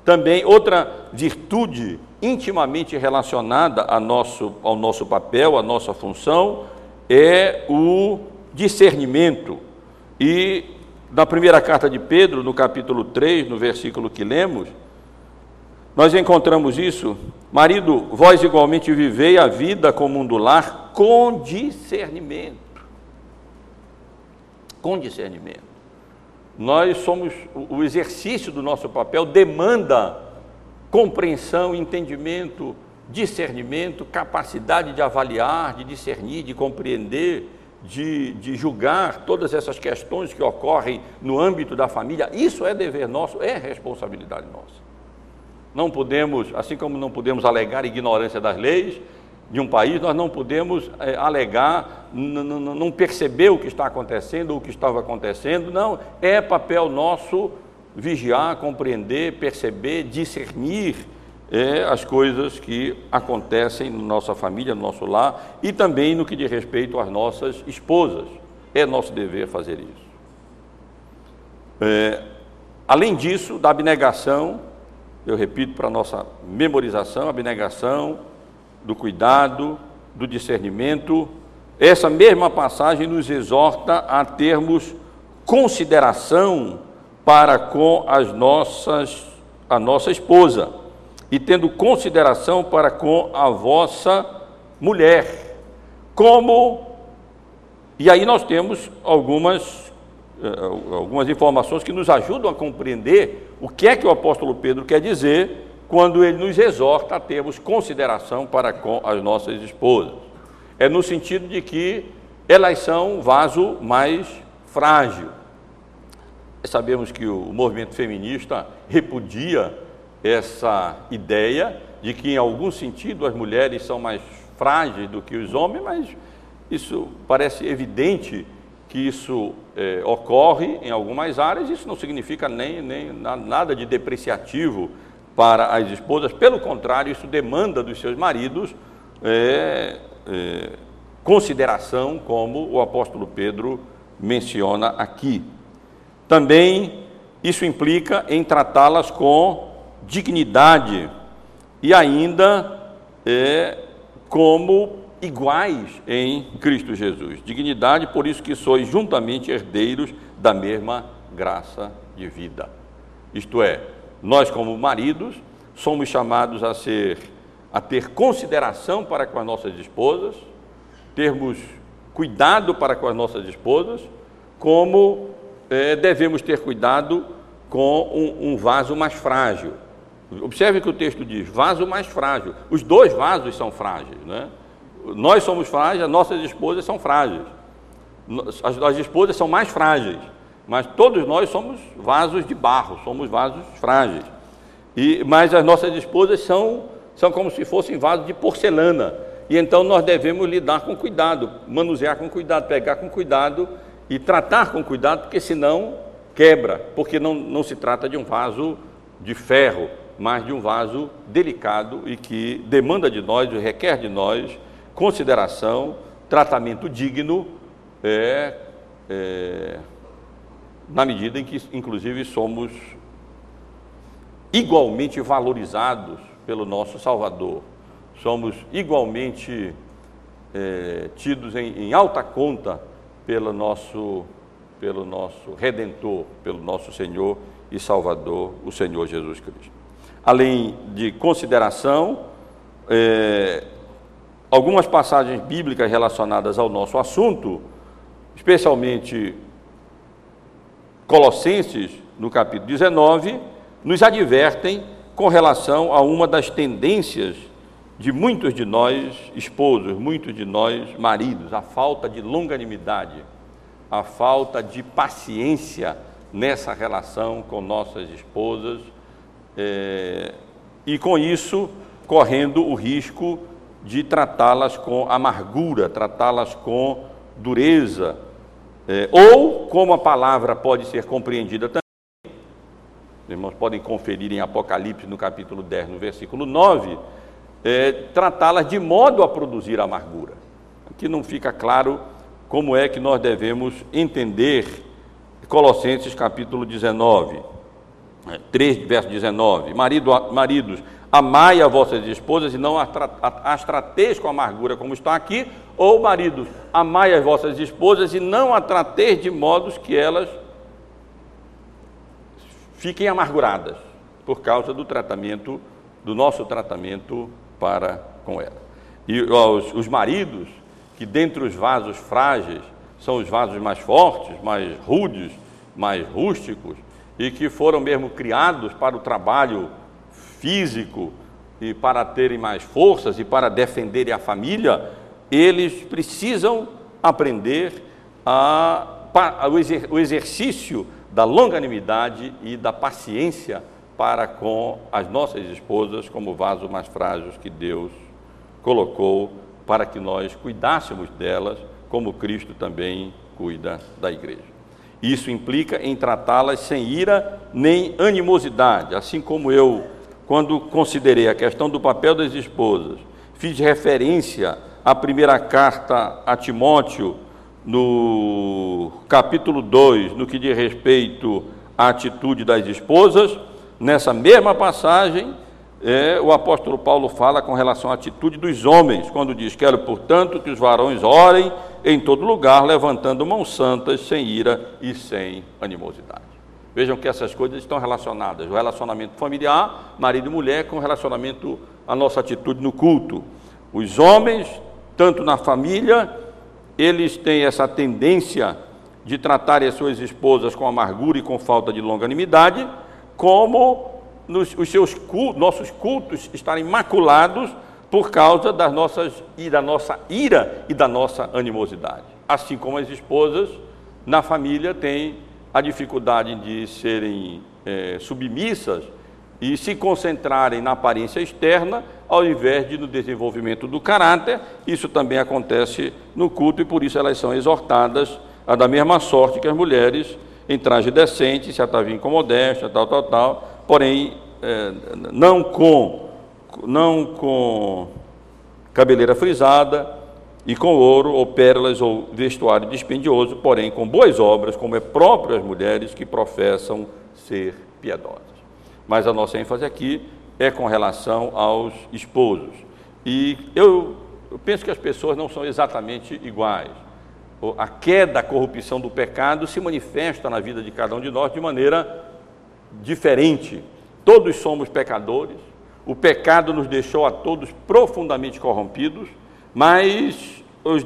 Também outra virtude intimamente relacionada nosso, ao nosso papel, à nossa função, é o discernimento. E na primeira carta de Pedro, no capítulo 3, no versículo que lemos, nós encontramos isso. Marido, vós igualmente vivei a vida como um do lar com discernimento. Com discernimento nós somos, o exercício do nosso papel demanda compreensão, entendimento, discernimento, capacidade de avaliar, de discernir, de compreender, de, de, julgar todas essas questões que ocorrem no âmbito da família, isso é dever nosso, é responsabilidade nossa. Não podemos, assim como não podemos alegar ignorância das leis de um país, nós não podemos é, alegar, não perceber o que está acontecendo o que estava acontecendo, não, é papel nosso vigiar, compreender, perceber, discernir é, as coisas que acontecem na nossa família, no nosso lar e também no que diz respeito às nossas esposas. É nosso dever fazer isso. É, além disso, da abnegação, eu repito para nossa memorização, abnegação, do cuidado, do discernimento, essa mesma passagem nos exorta a termos consideração para com as nossas, a nossa esposa e tendo consideração para com a vossa mulher. Como, e aí nós temos algumas, eh, algumas informações que nos ajudam a compreender o que é que o apóstolo Pedro quer dizer quando ele nos exorta a termos consideração para com as nossas esposas. É no sentido de que elas são um vaso mais frágil. Sabemos que o movimento feminista repudia essa ideia de que, em algum sentido, as mulheres são mais frágeis do que os homens, mas isso parece evidente que isso é, ocorre em algumas áreas, isso não significa nem, nem nada de depreciativo para as esposas, pelo contrário, isso demanda dos seus maridos é, é, consideração, como o apóstolo Pedro menciona aqui. Também isso implica em tratá-las com dignidade e ainda é, como iguais em Cristo Jesus. Dignidade, por isso que sois juntamente herdeiros da mesma graça de vida. Isto é, nós como maridos somos chamados a ser a ter consideração para com as nossas esposas, termos cuidado para com as nossas esposas, como é, devemos ter cuidado com um, um vaso mais frágil. Observe que o texto diz: vaso mais frágil. Os dois vasos são frágeis, né? Nós somos frágeis, as nossas esposas são frágeis. As, as esposas são mais frágeis, mas todos nós somos vasos de barro, somos vasos frágeis. E, mas as nossas esposas são, são como se fossem vasos de porcelana. E então nós devemos lidar com cuidado, manusear com cuidado, pegar com cuidado e tratar com cuidado, porque senão quebra, porque não, não se trata de um vaso de ferro, mas de um vaso delicado e que demanda de nós, requer de nós consideração, tratamento digno, é, é, na medida em que, inclusive, somos igualmente valorizados pelo nosso Salvador, somos igualmente é, tidos em, em alta conta pelo nosso, pelo nosso Redentor, pelo nosso Senhor e Salvador, o Senhor Jesus Cristo além de consideração, é, algumas passagens bíblicas relacionadas ao nosso assunto, especialmente Colossenses, no capítulo 19, nos advertem com relação a uma das tendências de muitos de nós esposos, muitos de nós maridos, a falta de longanimidade, a falta de paciência nessa relação com nossas esposas é, e com isso correndo o risco de tratá-las com amargura, tratá-las com dureza, é, ou como a palavra pode ser compreendida também, os irmãos podem conferir em Apocalipse no capítulo 10, no versículo 9, é, tratá-las de modo a produzir amargura. Aqui não fica claro como é que nós devemos entender Colossenses capítulo 19. 3, verso 19: Marido, Maridos, amai as vossas esposas e não as trateis com amargura, como está aqui, ou maridos, amai as vossas esposas e não as trateis de modos que elas fiquem amarguradas, por causa do tratamento, do nosso tratamento para com ela. E os, os maridos, que dentre os vasos frágeis, são os vasos mais fortes, mais rudes, mais rústicos, e que foram mesmo criados para o trabalho físico e para terem mais forças e para defenderem a família, eles precisam aprender a, a, o exercício da longanimidade e da paciência para com as nossas esposas como vasos mais frágeis que Deus colocou para que nós cuidássemos delas, como Cristo também cuida da igreja. Isso implica em tratá-las sem ira nem animosidade, assim como eu, quando considerei a questão do papel das esposas, fiz referência à primeira carta a Timóteo, no capítulo 2, no que diz respeito à atitude das esposas, nessa mesma passagem, é, o apóstolo Paulo fala com relação à atitude dos homens, quando diz: Quero, portanto, que os varões orem em todo lugar, levantando mãos santas, sem ira e sem animosidade. Vejam que essas coisas estão relacionadas: o relacionamento familiar, marido e mulher, com relacionamento, a nossa atitude no culto. Os homens, tanto na família, eles têm essa tendência de tratarem as suas esposas com amargura e com falta de longanimidade, como nos, os seus cultos, nossos cultos estarem maculados por causa das nossas, e da nossa ira e da nossa animosidade. Assim como as esposas na família têm a dificuldade de serem é, submissas e se concentrarem na aparência externa, ao invés de no desenvolvimento do caráter. Isso também acontece no culto e por isso elas são exortadas a da mesma sorte que as mulheres, em traje decente, se ataviam com modéstia, tal, tal, tal, porém é, não com não com cabeleira frisada e com ouro ou pérolas ou vestuário dispendioso, porém com boas obras, como é próprio as mulheres que professam ser piedosas. Mas a nossa ênfase aqui é com relação aos esposos. E eu, eu penso que as pessoas não são exatamente iguais. A queda, a corrupção do pecado se manifesta na vida de cada um de nós de maneira diferente. Todos somos pecadores, o pecado nos deixou a todos profundamente corrompidos, mas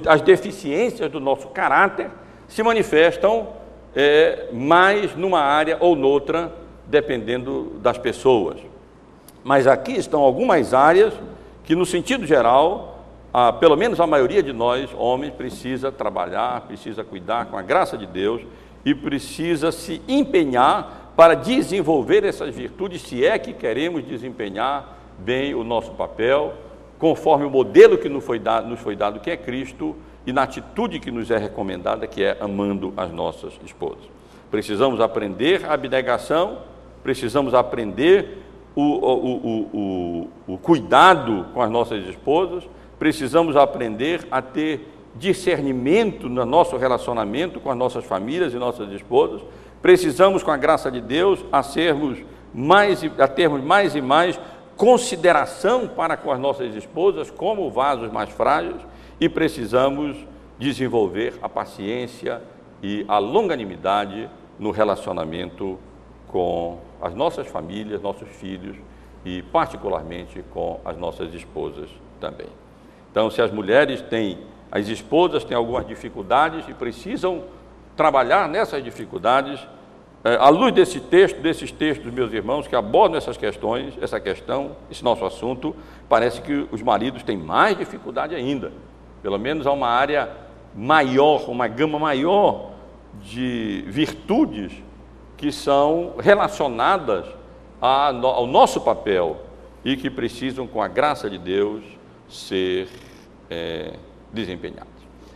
as deficiências do nosso caráter se manifestam é, mais numa área ou noutra, dependendo das pessoas. Mas aqui estão algumas áreas que, no sentido geral, a, pelo menos a maioria de nós, homens, precisa trabalhar, precisa cuidar com a graça de Deus e precisa se empenhar para desenvolver essas virtudes, se é que queremos desempenhar bem o nosso papel, conforme o modelo que nos foi dado, nos foi dado que é Cristo, e na atitude que nos é recomendada, que é amando as nossas esposas. Precisamos aprender a abnegação, precisamos aprender o, o, o, o, cuidado com as nossas esposas, precisamos aprender a ter discernimento no nosso relacionamento com as nossas famílias e nossas esposas, Precisamos, com a graça de Deus, a sermos mais a termos mais e mais consideração para com as nossas esposas como vasos mais frágeis e precisamos desenvolver a paciência e a longanimidade no relacionamento com as nossas famílias, nossos filhos e particularmente com as nossas esposas também. Então, se as mulheres têm, as esposas têm algumas dificuldades e precisam trabalhar nessas dificuldades, é, à luz desse texto, desses textos, meus irmãos, que abordam essas questões, essa questão, esse nosso assunto, parece que os maridos têm mais dificuldade ainda. Pelo menos há uma área maior, uma gama maior de virtudes que são relacionadas ao nosso papel e que precisam, com a graça de Deus, ser é, desempenhadas.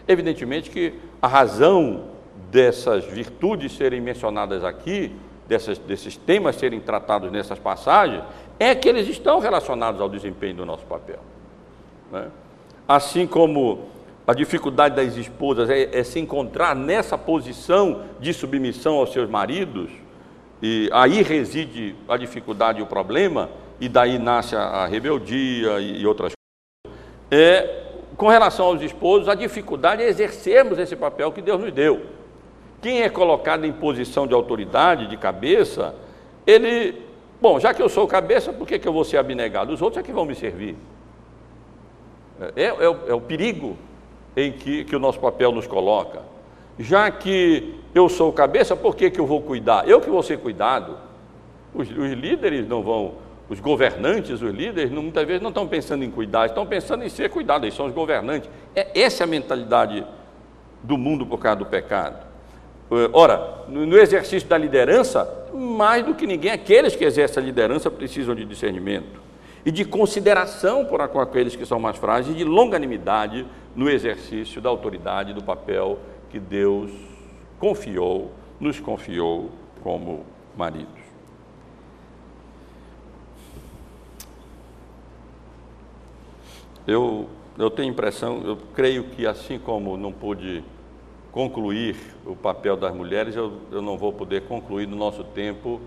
Evidentemente que a razão dessas virtudes serem mencionadas aqui, dessas, desses temas serem tratados nessas passagens, é que eles estão relacionados ao desempenho do nosso papel. Né? Assim como a dificuldade das esposas é, é, se encontrar nessa posição de submissão aos seus maridos, e aí reside a dificuldade e o problema, e daí nasce a, rebeldia e, e outras coisas. É, com relação aos esposos, a dificuldade é exercermos esse papel que Deus nos deu. Quem é colocado em posição de autoridade, de cabeça, ele, bom, já que eu sou cabeça, por que, que eu vou ser abnegado? Os outros é que vão me servir. É, é, é, o, é perigo em que, que o nosso papel nos coloca. Já que eu sou cabeça, por que, que eu vou cuidar? Eu que vou ser cuidado. Os, os líderes não vão os governantes, os líderes, muitas vezes não estão pensando em cuidar, estão pensando em ser cuidados, eles são os governantes. É, essa é a mentalidade do mundo por causa do pecado. Eh, ora, no exercício da liderança, mais do que ninguém, aqueles que exercem a liderança precisam de discernimento e de consideração por aqueles que são mais frágeis e de longanimidade no exercício da autoridade, do papel que Deus confiou, nos confiou como maridos. Eu, eu tenho impressão, eu creio que assim como não pude concluir o papel das mulheres, eu, eu não vou poder concluir no nosso tempo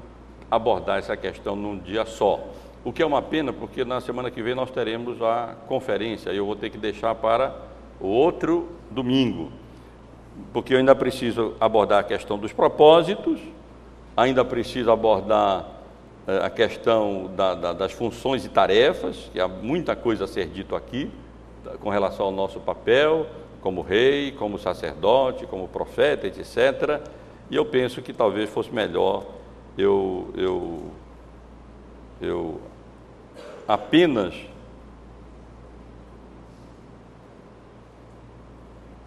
abordar essa questão num dia só. O que é uma pena, porque na semana que vem nós teremos a conferência, e eu vou ter que deixar para o outro domingo, porque eu ainda preciso abordar a questão dos propósitos, ainda preciso abordar é, a questão da, da, das funções e tarefas, que há muita coisa a ser dito aqui, com relação ao nosso papel como rei, como sacerdote, como profeta, etc. E eu penso que talvez fosse melhor eu, eu, eu apenas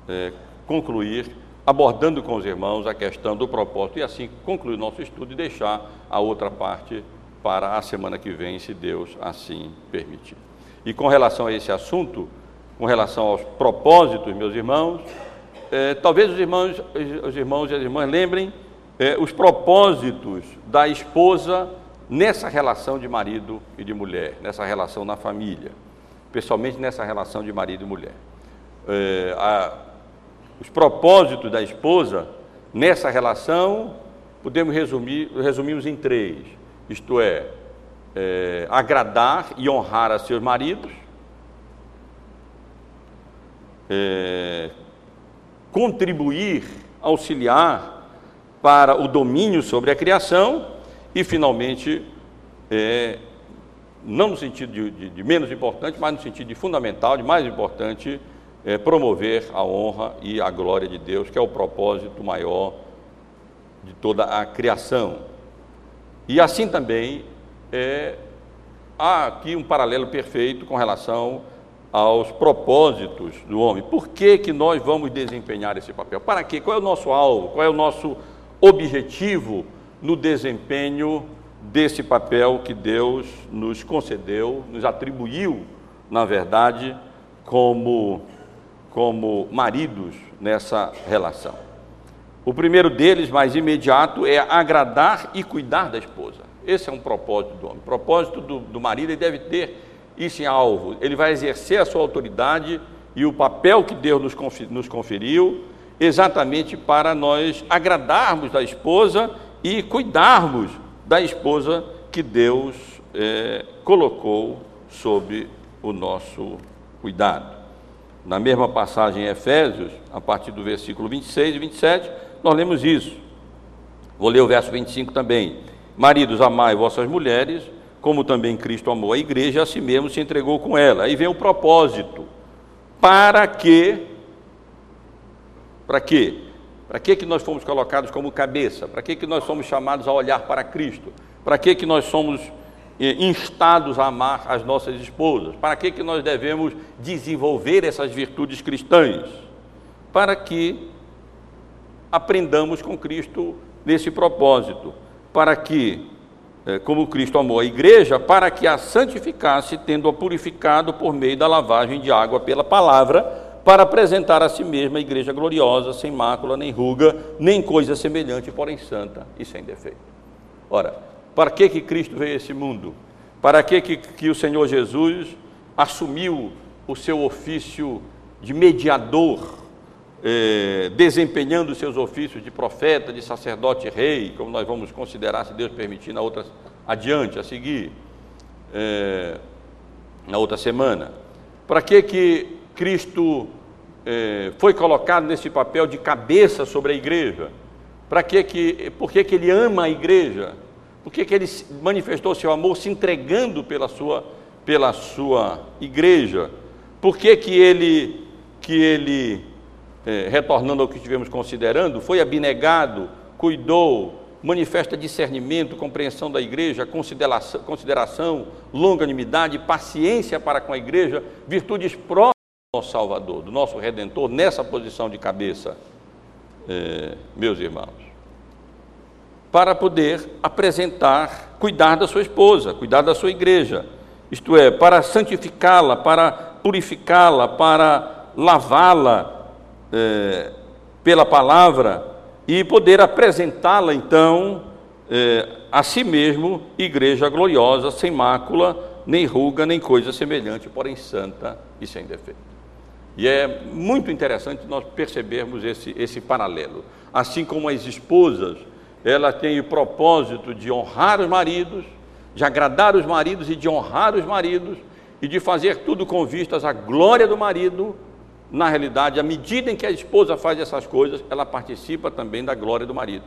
é, concluir abordando com os irmãos a questão do propósito e assim concluir o nosso estudo e deixar a outra parte para a semana que vem, se Deus assim permitir. E com relação a esse assunto, com relação aos propósitos, meus irmãos, é, talvez os irmãos, os irmãos e as irmãs lembrem é, os propósitos da esposa nessa relação de marido e de mulher, nessa relação na família, pessoalmente nessa relação de marido e mulher. É, a, os propósitos da esposa nessa relação podemos resumir, resumimos em três: isto é, é, agradar e honrar a seus maridos, é, contribuir, auxiliar para o domínio sobre a criação e, finalmente, é, não no sentido de, de, de, menos importante, mas no sentido de fundamental, de mais importante, é, promover a honra e a glória de Deus, que é o propósito maior de toda a criação. E assim também é, há aqui um paralelo perfeito com relação aos propósitos do homem. Por que, que nós vamos desempenhar esse papel? Para quê? Qual é o nosso alvo? Qual é o nosso objetivo no desempenho desse papel que Deus nos concedeu, nos atribuiu, na verdade, como como maridos nessa relação. O primeiro deles, mais imediato, é agradar e cuidar da esposa. Esse é um propósito do homem. O propósito do, do marido ele deve ter isso em alvo. Ele vai exercer a sua autoridade e o papel que Deus nos conferiu, exatamente para nós agradarmos da esposa e cuidarmos da esposa que Deus é, colocou sob o nosso cuidado. Na mesma passagem em Efésios, a partir do versículo 26 e 27, nós lemos isso. Vou ler o verso 25 também. Maridos, amai vossas mulheres, como também Cristo amou a igreja, a si mesmo se entregou com ela. Aí vem o propósito. Para que para quê? Para que que nós fomos colocados como cabeça? Para que que nós somos chamados a olhar para Cristo? Para que que nós somos instados a amar as nossas esposas. Para que, que nós devemos desenvolver essas virtudes cristãs? Para que aprendamos com Cristo nesse propósito, para que, como Cristo amou a igreja, para que a santificasse, tendo-a purificado por meio da lavagem de água pela palavra, para apresentar a si mesma a igreja gloriosa, sem mácula, nem ruga, nem coisa semelhante, porém santa e sem defeito. Ora, para que, que Cristo veio a esse mundo? Para que, que, que o Senhor Jesus assumiu o seu ofício de mediador, eh, desempenhando seus ofícios de profeta, de sacerdote rei, como nós vamos considerar, se Deus permitir, na outra, adiante, a seguir, eh, na outra semana. Para que, que Cristo eh, foi colocado nesse papel de cabeça sobre a igreja? Para que que, por que, que ele ama a igreja? Por que, que ele manifestou seu amor se entregando pela sua, pela sua igreja? Por que, que ele, que ele é, retornando ao que estivemos considerando, foi abnegado, cuidou, manifesta discernimento, compreensão da igreja, consideração, consideração longanimidade, paciência para com a igreja, virtudes próprias do nosso Salvador, do nosso Redentor, nessa posição de cabeça, é, meus irmãos, para poder apresentar, cuidar da sua esposa, cuidar da sua igreja, isto é, para santificá-la, para purificá-la, para lavá-la é, pela palavra e poder apresentá-la então é, a si mesmo, igreja gloriosa, sem mácula, nem ruga, nem coisa semelhante, porém santa e sem defeito. E é muito interessante nós percebermos esse, esse paralelo. Assim como as esposas, elas têm o propósito de honrar os maridos, de agradar os maridos e de honrar os maridos, e de fazer tudo com vistas à glória do marido, na realidade, à medida em que a esposa faz essas coisas, ela participa também da glória do marido.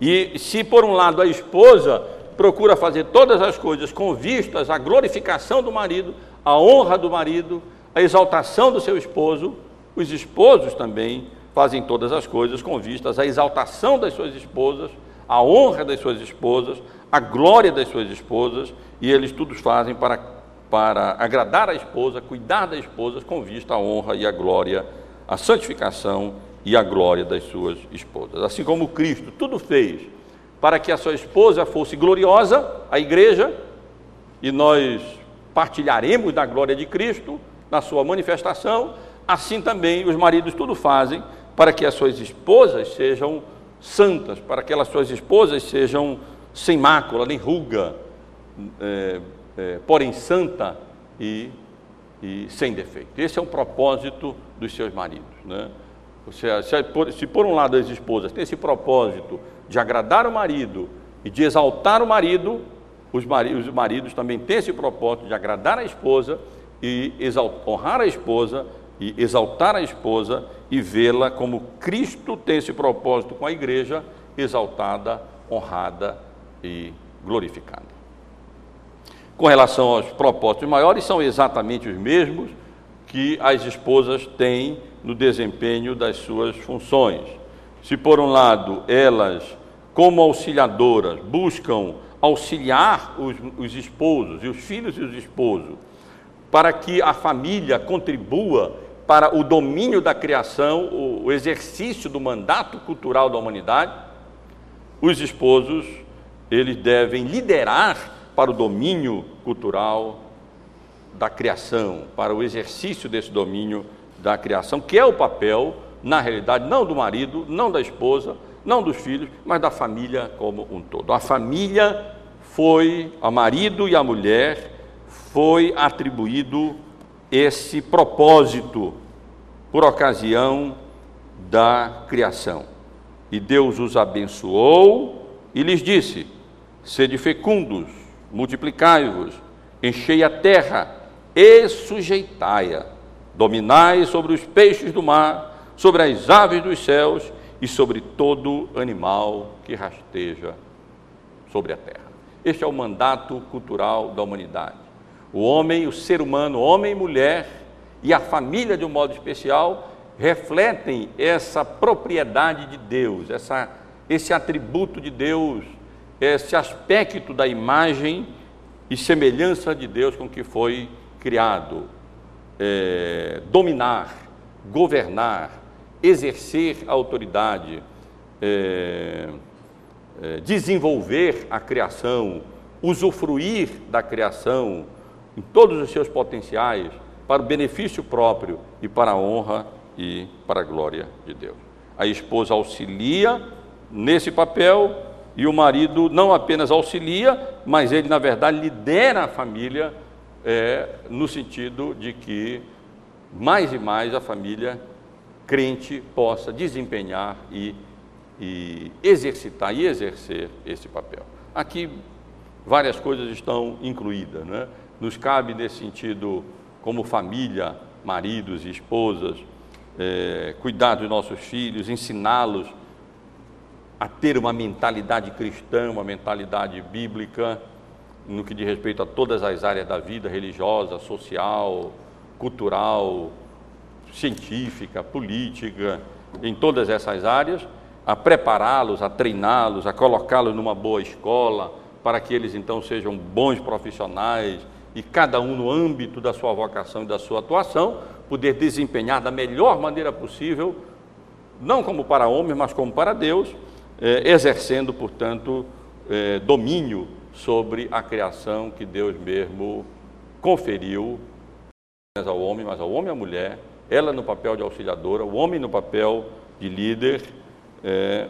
E se por um lado a esposa procura fazer todas as coisas com vistas à glorificação do marido, à honra do marido, à exaltação do seu esposo, os esposos também fazem todas as coisas com vistas à exaltação das suas esposas, à honra das suas esposas, à glória das suas esposas, e eles todos fazem para para agradar a esposa, cuidar da esposa com vista à honra e à glória, à santificação e à glória das suas esposas. Assim como Cristo tudo fez para que a sua esposa fosse gloriosa, a igreja, e nós partilharemos da glória de Cristo na sua manifestação, assim também os maridos tudo fazem para que as suas esposas sejam santas, para que as suas esposas sejam sem mácula, nem ruga, é, é, porém santa e, e, sem defeito. Esse é o propósito dos seus maridos. Né? Se, por, se por um lado as esposas têm esse propósito de agradar o marido e de exaltar o marido, os maridos, os maridos também têm esse propósito de agradar a esposa e exaltar, honrar a esposa e exaltar a esposa e vê-la como Cristo tem esse propósito com a igreja, exaltada, honrada e glorificada com relação aos propósitos maiores, são exatamente os mesmos que as esposas têm no desempenho das suas funções. Se, por um lado, elas, como auxiliadoras, buscam auxiliar os, os esposos e os filhos e os esposos, para que a família contribua para o domínio da criação, o, o exercício do mandato cultural da humanidade, os esposos, eles devem liderar para o domínio cultural da criação, para o exercício desse domínio da criação, que é o papel, na realidade, não do marido, não da esposa, não dos filhos, mas da família como um todo. A família foi, a marido e a mulher, foi atribuído esse propósito por ocasião da criação. E Deus os abençoou e lhes disse: sede fecundos, multiplicai-vos, enchei a terra e sujeitai-a, dominai sobre os peixes do mar, sobre as aves dos céus e sobre todo animal que rasteja sobre a terra. Este é o mandato cultural da humanidade. O homem, o ser humano, homem e mulher, e a família de um modo especial, refletem essa propriedade de Deus, essa, esse atributo de Deus esse aspecto da imagem e semelhança de Deus com que foi criado. É, dominar, governar, exercer a autoridade, é, é, desenvolver a criação, usufruir da criação em todos os seus potenciais para o benefício próprio e para a honra e para a glória de Deus. A esposa auxilia nesse papel e o marido não apenas auxilia, mas ele, na verdade, lidera a família é, no sentido de que mais e mais a família crente possa desempenhar e, e exercitar e exercer esse papel. Aqui várias coisas estão incluídas, né? Nos cabe nesse sentido, como família, maridos e esposas, é, cuidar dos nossos filhos, ensiná-los a ter uma mentalidade cristã, uma mentalidade bíblica, no que diz respeito a todas as áreas da vida religiosa, social, cultural, científica, política, em todas essas áreas, a prepará-los, a treiná-los, a colocá-los numa boa escola, para que eles então sejam bons profissionais e cada um no âmbito da sua vocação e da sua atuação, poder desempenhar da melhor maneira possível, não como para homens, mas como para Deus, eh, exercendo, portanto, eh, domínio sobre a criação que Deus mesmo conferiu ao homem, mas ao homem e à mulher, ela no papel de auxiliadora, o homem no papel de líder, é,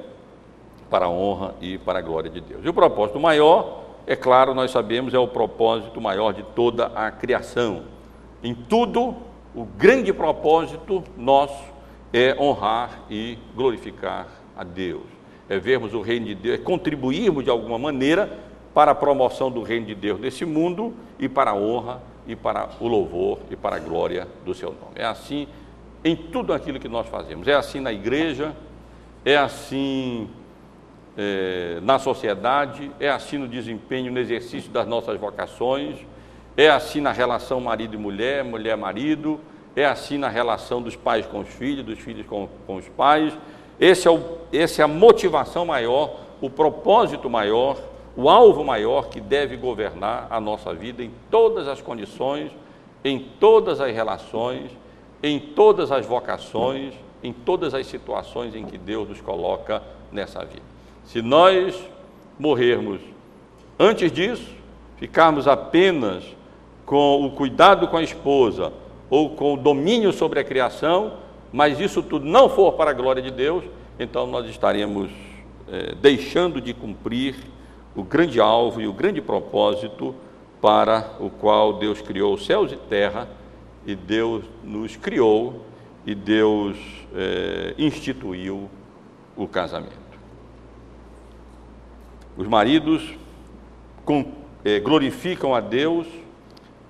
para a honra e para a glória de Deus. E o propósito maior, é claro, nós sabemos, é o propósito maior de toda a criação. Em tudo, o grande propósito nosso é honrar e glorificar a Deus. É vermos o reino de Deus, é contribuirmos de alguma maneira para a promoção do reino de Deus nesse mundo e para a honra e para o louvor e para a glória do seu nome. É assim em tudo aquilo que nós fazemos. É assim na igreja, é assim é, na sociedade, é assim no desempenho, no exercício das nossas vocações, é assim na relação marido e mulher, mulher-marido, é assim na relação dos pais com os filhos, dos filhos com, com os pais. Esse é, o, esse é a motivação maior, o propósito maior, o alvo maior que deve governar a nossa vida em todas as condições, em todas as relações, em todas as vocações, em todas as situações em que Deus nos coloca nessa vida. Se nós morrermos antes disso, ficarmos apenas com o cuidado com a esposa ou com o domínio sobre a criação, mas isso tudo não for para a glória de Deus, então nós estaremos é, deixando de cumprir o grande alvo e o grande propósito para o qual Deus criou os céus e terra e Deus nos criou e Deus é, instituiu o casamento. Os maridos com, é, glorificam a Deus,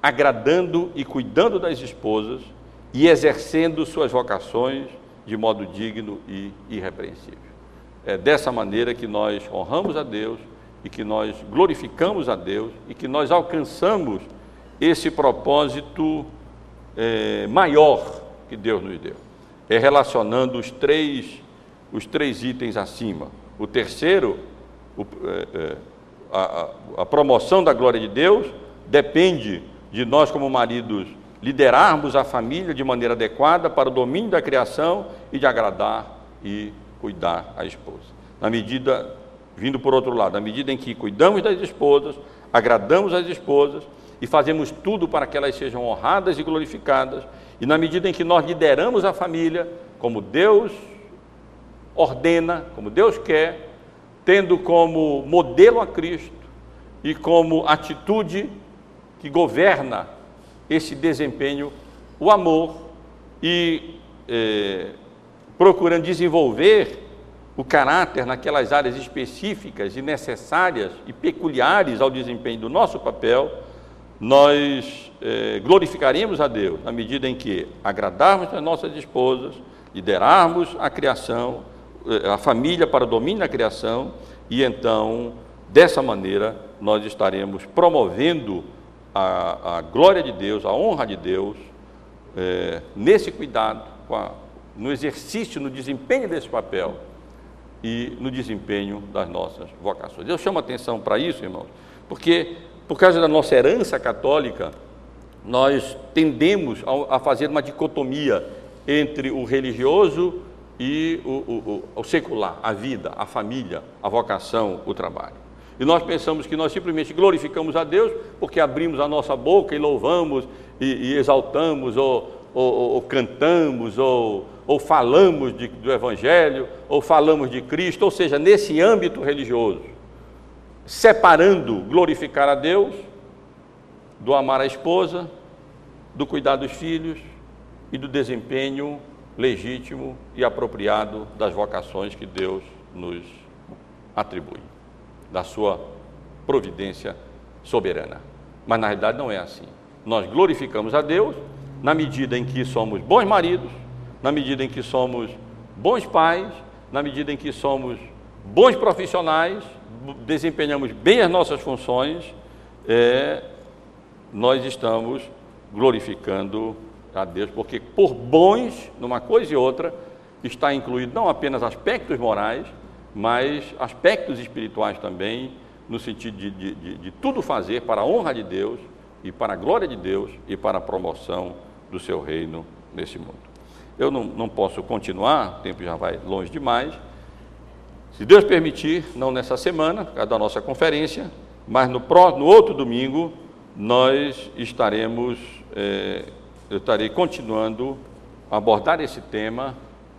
agradando e cuidando das esposas e exercendo suas vocações de modo digno e irrepreensível. É dessa maneira que nós honramos a Deus e que nós glorificamos a Deus e que nós alcançamos esse propósito é, maior que Deus nos deu. É relacionando os três, os três itens acima. O terceiro, o, é, é, a, a promoção da glória de Deus, depende de nós, como maridos, liderarmos a família de maneira adequada para o domínio da criação e de agradar e cuidar a esposa. Na medida, vindo por outro lado, na medida em que cuidamos das esposas, agradamos as esposas, e fazemos tudo para que elas sejam honradas e glorificadas. E na medida em que nós lideramos a família, como Deus ordena, como Deus quer, tendo como modelo a Cristo e como atitude que governa esse desempenho o amor e eh, procurando desenvolver o caráter naquelas áreas específicas e necessárias e peculiares ao desempenho do nosso papel, nós eh, glorificaríamos a Deus na medida em que agradarmos as nossas esposas, liderarmos a criação, eh, a família para o domínio da criação, e então, dessa maneira, nós estaremos promovendo a, a glória de Deus, a honra de Deus, eh, nesse cuidado, a, no exercício, no desempenho desse papel e no desempenho das nossas vocações. Eu chamo atenção para isso, irmãos, porque por causa da nossa herança católica, nós tendemos a, fazer uma dicotomia entre o religioso e o, o, o, secular, a vida, a família, a vocação, o trabalho. E nós pensamos que nós simplesmente glorificamos a Deus porque abrimos a nossa boca e louvamos e, e exaltamos, ou, ou, ou cantamos, ou, ou falamos de, do Evangelho, ou falamos de Cristo, ou seja, nesse âmbito religioso. Separando glorificar a Deus do amar a esposa, do cuidar dos filhos e do desempenho legítimo e apropriado das vocações que Deus nos atribui, da sua providência soberana. Mas na realidade não é assim. Nós glorificamos a Deus na medida em que somos bons maridos, na medida em que somos bons pais, na medida em que somos bons profissionais, desempenhamos bem as nossas funções, é, nós estamos glorificando a Deus, porque por bons, numa coisa e outra, está incluído não apenas aspectos morais, mas aspectos espirituais também, no sentido de, de, de, de tudo fazer para a honra de Deus e para a glória de Deus e para a promoção do seu reino nesse mundo. Eu não, não posso continuar, o tempo já vai longe demais. Se Deus permitir, não nessa semana, da nossa conferência, mas no, próximo, no outro domingo, nós estaremos, é, eu estarei continuando a abordar esse tema,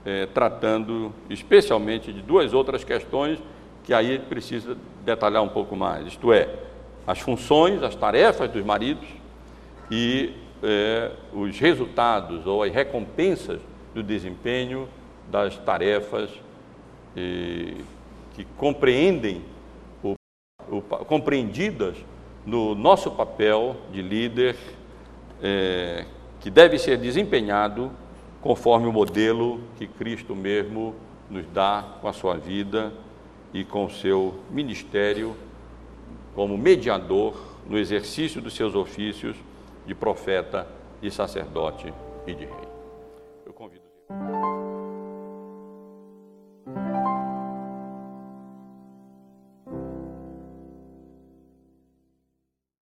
é, tratando especialmente de duas outras questões que aí precisa detalhar um pouco mais, isto é, as funções, as tarefas dos maridos e é, os resultados ou as recompensas do desempenho das tarefas que compreendem o, o, compreendidas no nosso papel de líder é, que deve ser desempenhado conforme o modelo que Cristo mesmo nos dá com a sua vida e com o seu ministério como mediador no exercício dos seus ofícios de profeta, de sacerdote e de rei. Eu convido